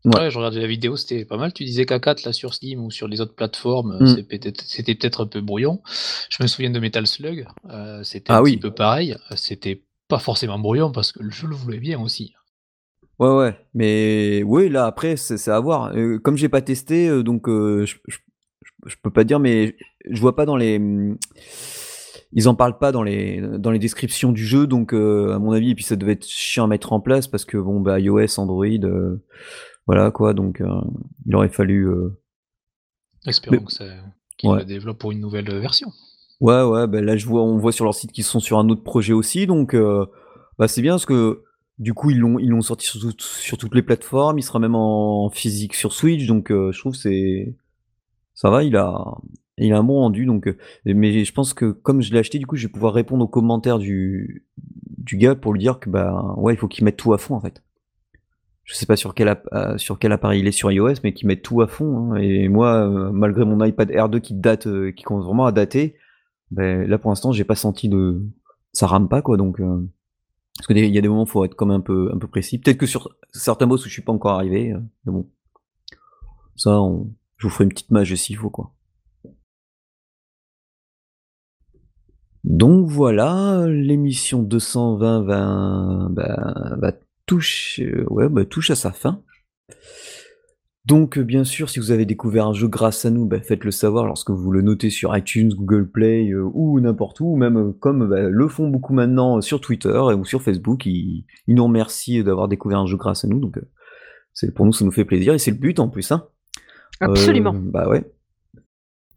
Ouais. je regardais la vidéo, c'était pas mal. Tu disais qu'A4 là sur Steam ou sur les autres plateformes, mm. c'était peut-être un peu brouillon. Je me souviens de Metal Slug, euh, c'était ah un petit peu pareil. C'était pas forcément brouillon parce que le jeu le voulait bien aussi. Ouais, ouais, mais oui, là après, c'est à voir. Euh, comme j'ai pas testé, donc je, je peux pas dire, mais je vois pas dans les. Ils en parlent pas dans les, dans les descriptions du jeu, donc euh, à mon avis, et puis ça devait être chiant à mettre en place parce que bon, bah iOS, Android, euh, voilà quoi, donc euh, il aurait fallu. Espérons qu'ils le développent pour une nouvelle version. Ouais, ouais, bah là je vois, on voit sur leur site qu'ils sont sur un autre projet aussi, donc bah, c'est bien parce que du coup ils l'ont ils l'ont sorti sur, sur, toutes les plateformes, il sera même en physique sur Switch, donc je trouve c'est ça va, il a, il a un bon rendu. Donc, euh, mais je pense que comme je l'ai acheté, du coup, je vais pouvoir répondre aux commentaires du, du gars pour lui dire que bah ouais, il faut qu'il mette tout à fond en fait. Je sais pas sur quel, euh, sur quel appareil il est sur iOS, mais qu'il mette tout à fond. Hein. Et moi, euh, malgré mon iPad R2 qui date, qui commence vraiment à dater, ben, là pour l'instant, j'ai pas senti de, ça rame pas quoi. Donc, parce qu'il y a des moments, faut être comme un peu, un peu précis. Peut-être que sur certains boss où je suis pas encore arrivé, mais bon, ça, je vous ferai une petite mage s'il faut, quoi. Donc voilà, l'émission 220 va, bah, touche, ouais, bah, touche à sa fin. Donc bien sûr, si vous avez découvert un jeu grâce à nous, bah, faites-le savoir lorsque vous le notez sur iTunes, Google Play euh, ou n'importe où, même euh, comme le font beaucoup maintenant sur Twitter ou sur Facebook, ils, nous remercient d'avoir découvert un jeu grâce à nous. Donc euh, c'est pour nous, ça nous fait plaisir et c'est le but en plus. Hein. Absolument. Euh, bah ouais.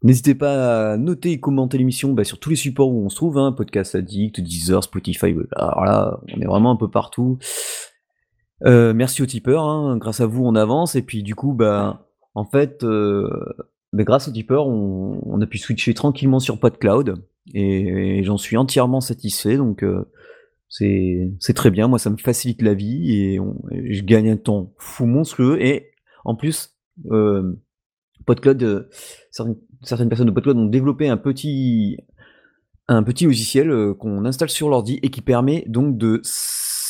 N'hésitez pas à noter et commenter l'émission bah, sur tous les supports où on se trouve, hein, Podcast Addict, Deezer, Spotify, alors là, on est vraiment un peu partout. Euh, merci aux tipeurs, hein, grâce à vous on avance, et puis du coup, bah, en fait, euh, bah, grâce aux tipeurs, on, a pu switcher tranquillement sur PodCloud, et, j'en suis entièrement satisfait, donc c'est très bien, moi ça me facilite la vie, et, et je gagne un temps fou monstrueux, et en plus, PodCloud, euh, certaines, personnes de PodCloud ont développé un petit, un petit logiciel euh, qu'on installe sur l'ordi et qui permet donc de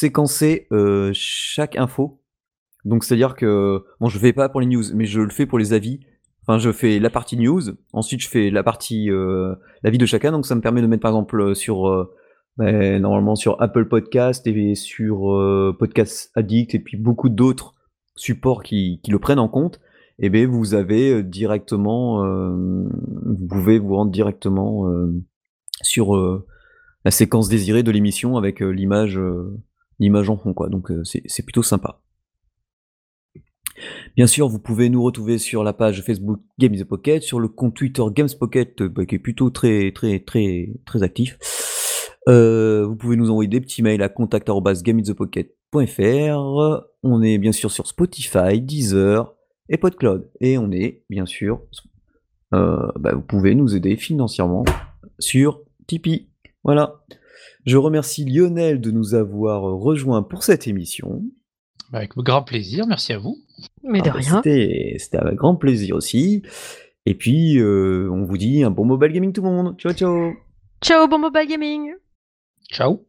séquencer euh, chaque info. Donc c'est-à-dire que, bon je fais pas pour les news, mais je le fais pour les avis. Enfin je fais la partie news, ensuite je fais la partie l'avis de chacun, donc ça me permet de mettre par exemple sur ben, normalement sur Apple Podcast et sur Podcast Addict et puis beaucoup d'autres supports qui, qui, le prennent en compte et eh bien vous avez euh, directement, euh, vous pouvez vous rendre directement euh, sur la séquence désirée de l'émission avec l'image, l'image en fond quoi. Donc c'est plutôt sympa. Bien sûr, vous pouvez nous retrouver sur la page Facebook Games Pocket, sur le compte Twitter Games Pocket, bah, qui est plutôt très très très très actif. vous pouvez nous envoyer des petits mails à contact@gamesthepocket.fr. On est bien sûr sur Spotify, Deezer, et PodCloud. Et on est, bien sûr, euh, bah, vous pouvez nous aider financièrement sur Tipeee. Voilà. Je remercie Lionel de nous avoir rejoint pour cette émission. Bah, avec grand plaisir, merci à vous. Mais de ah, bah, rien. C'était avec grand plaisir aussi. Et puis, euh, on vous dit un bon mobile gaming tout le monde. Ciao, ciao. Ciao, bon mobile gaming. Ciao.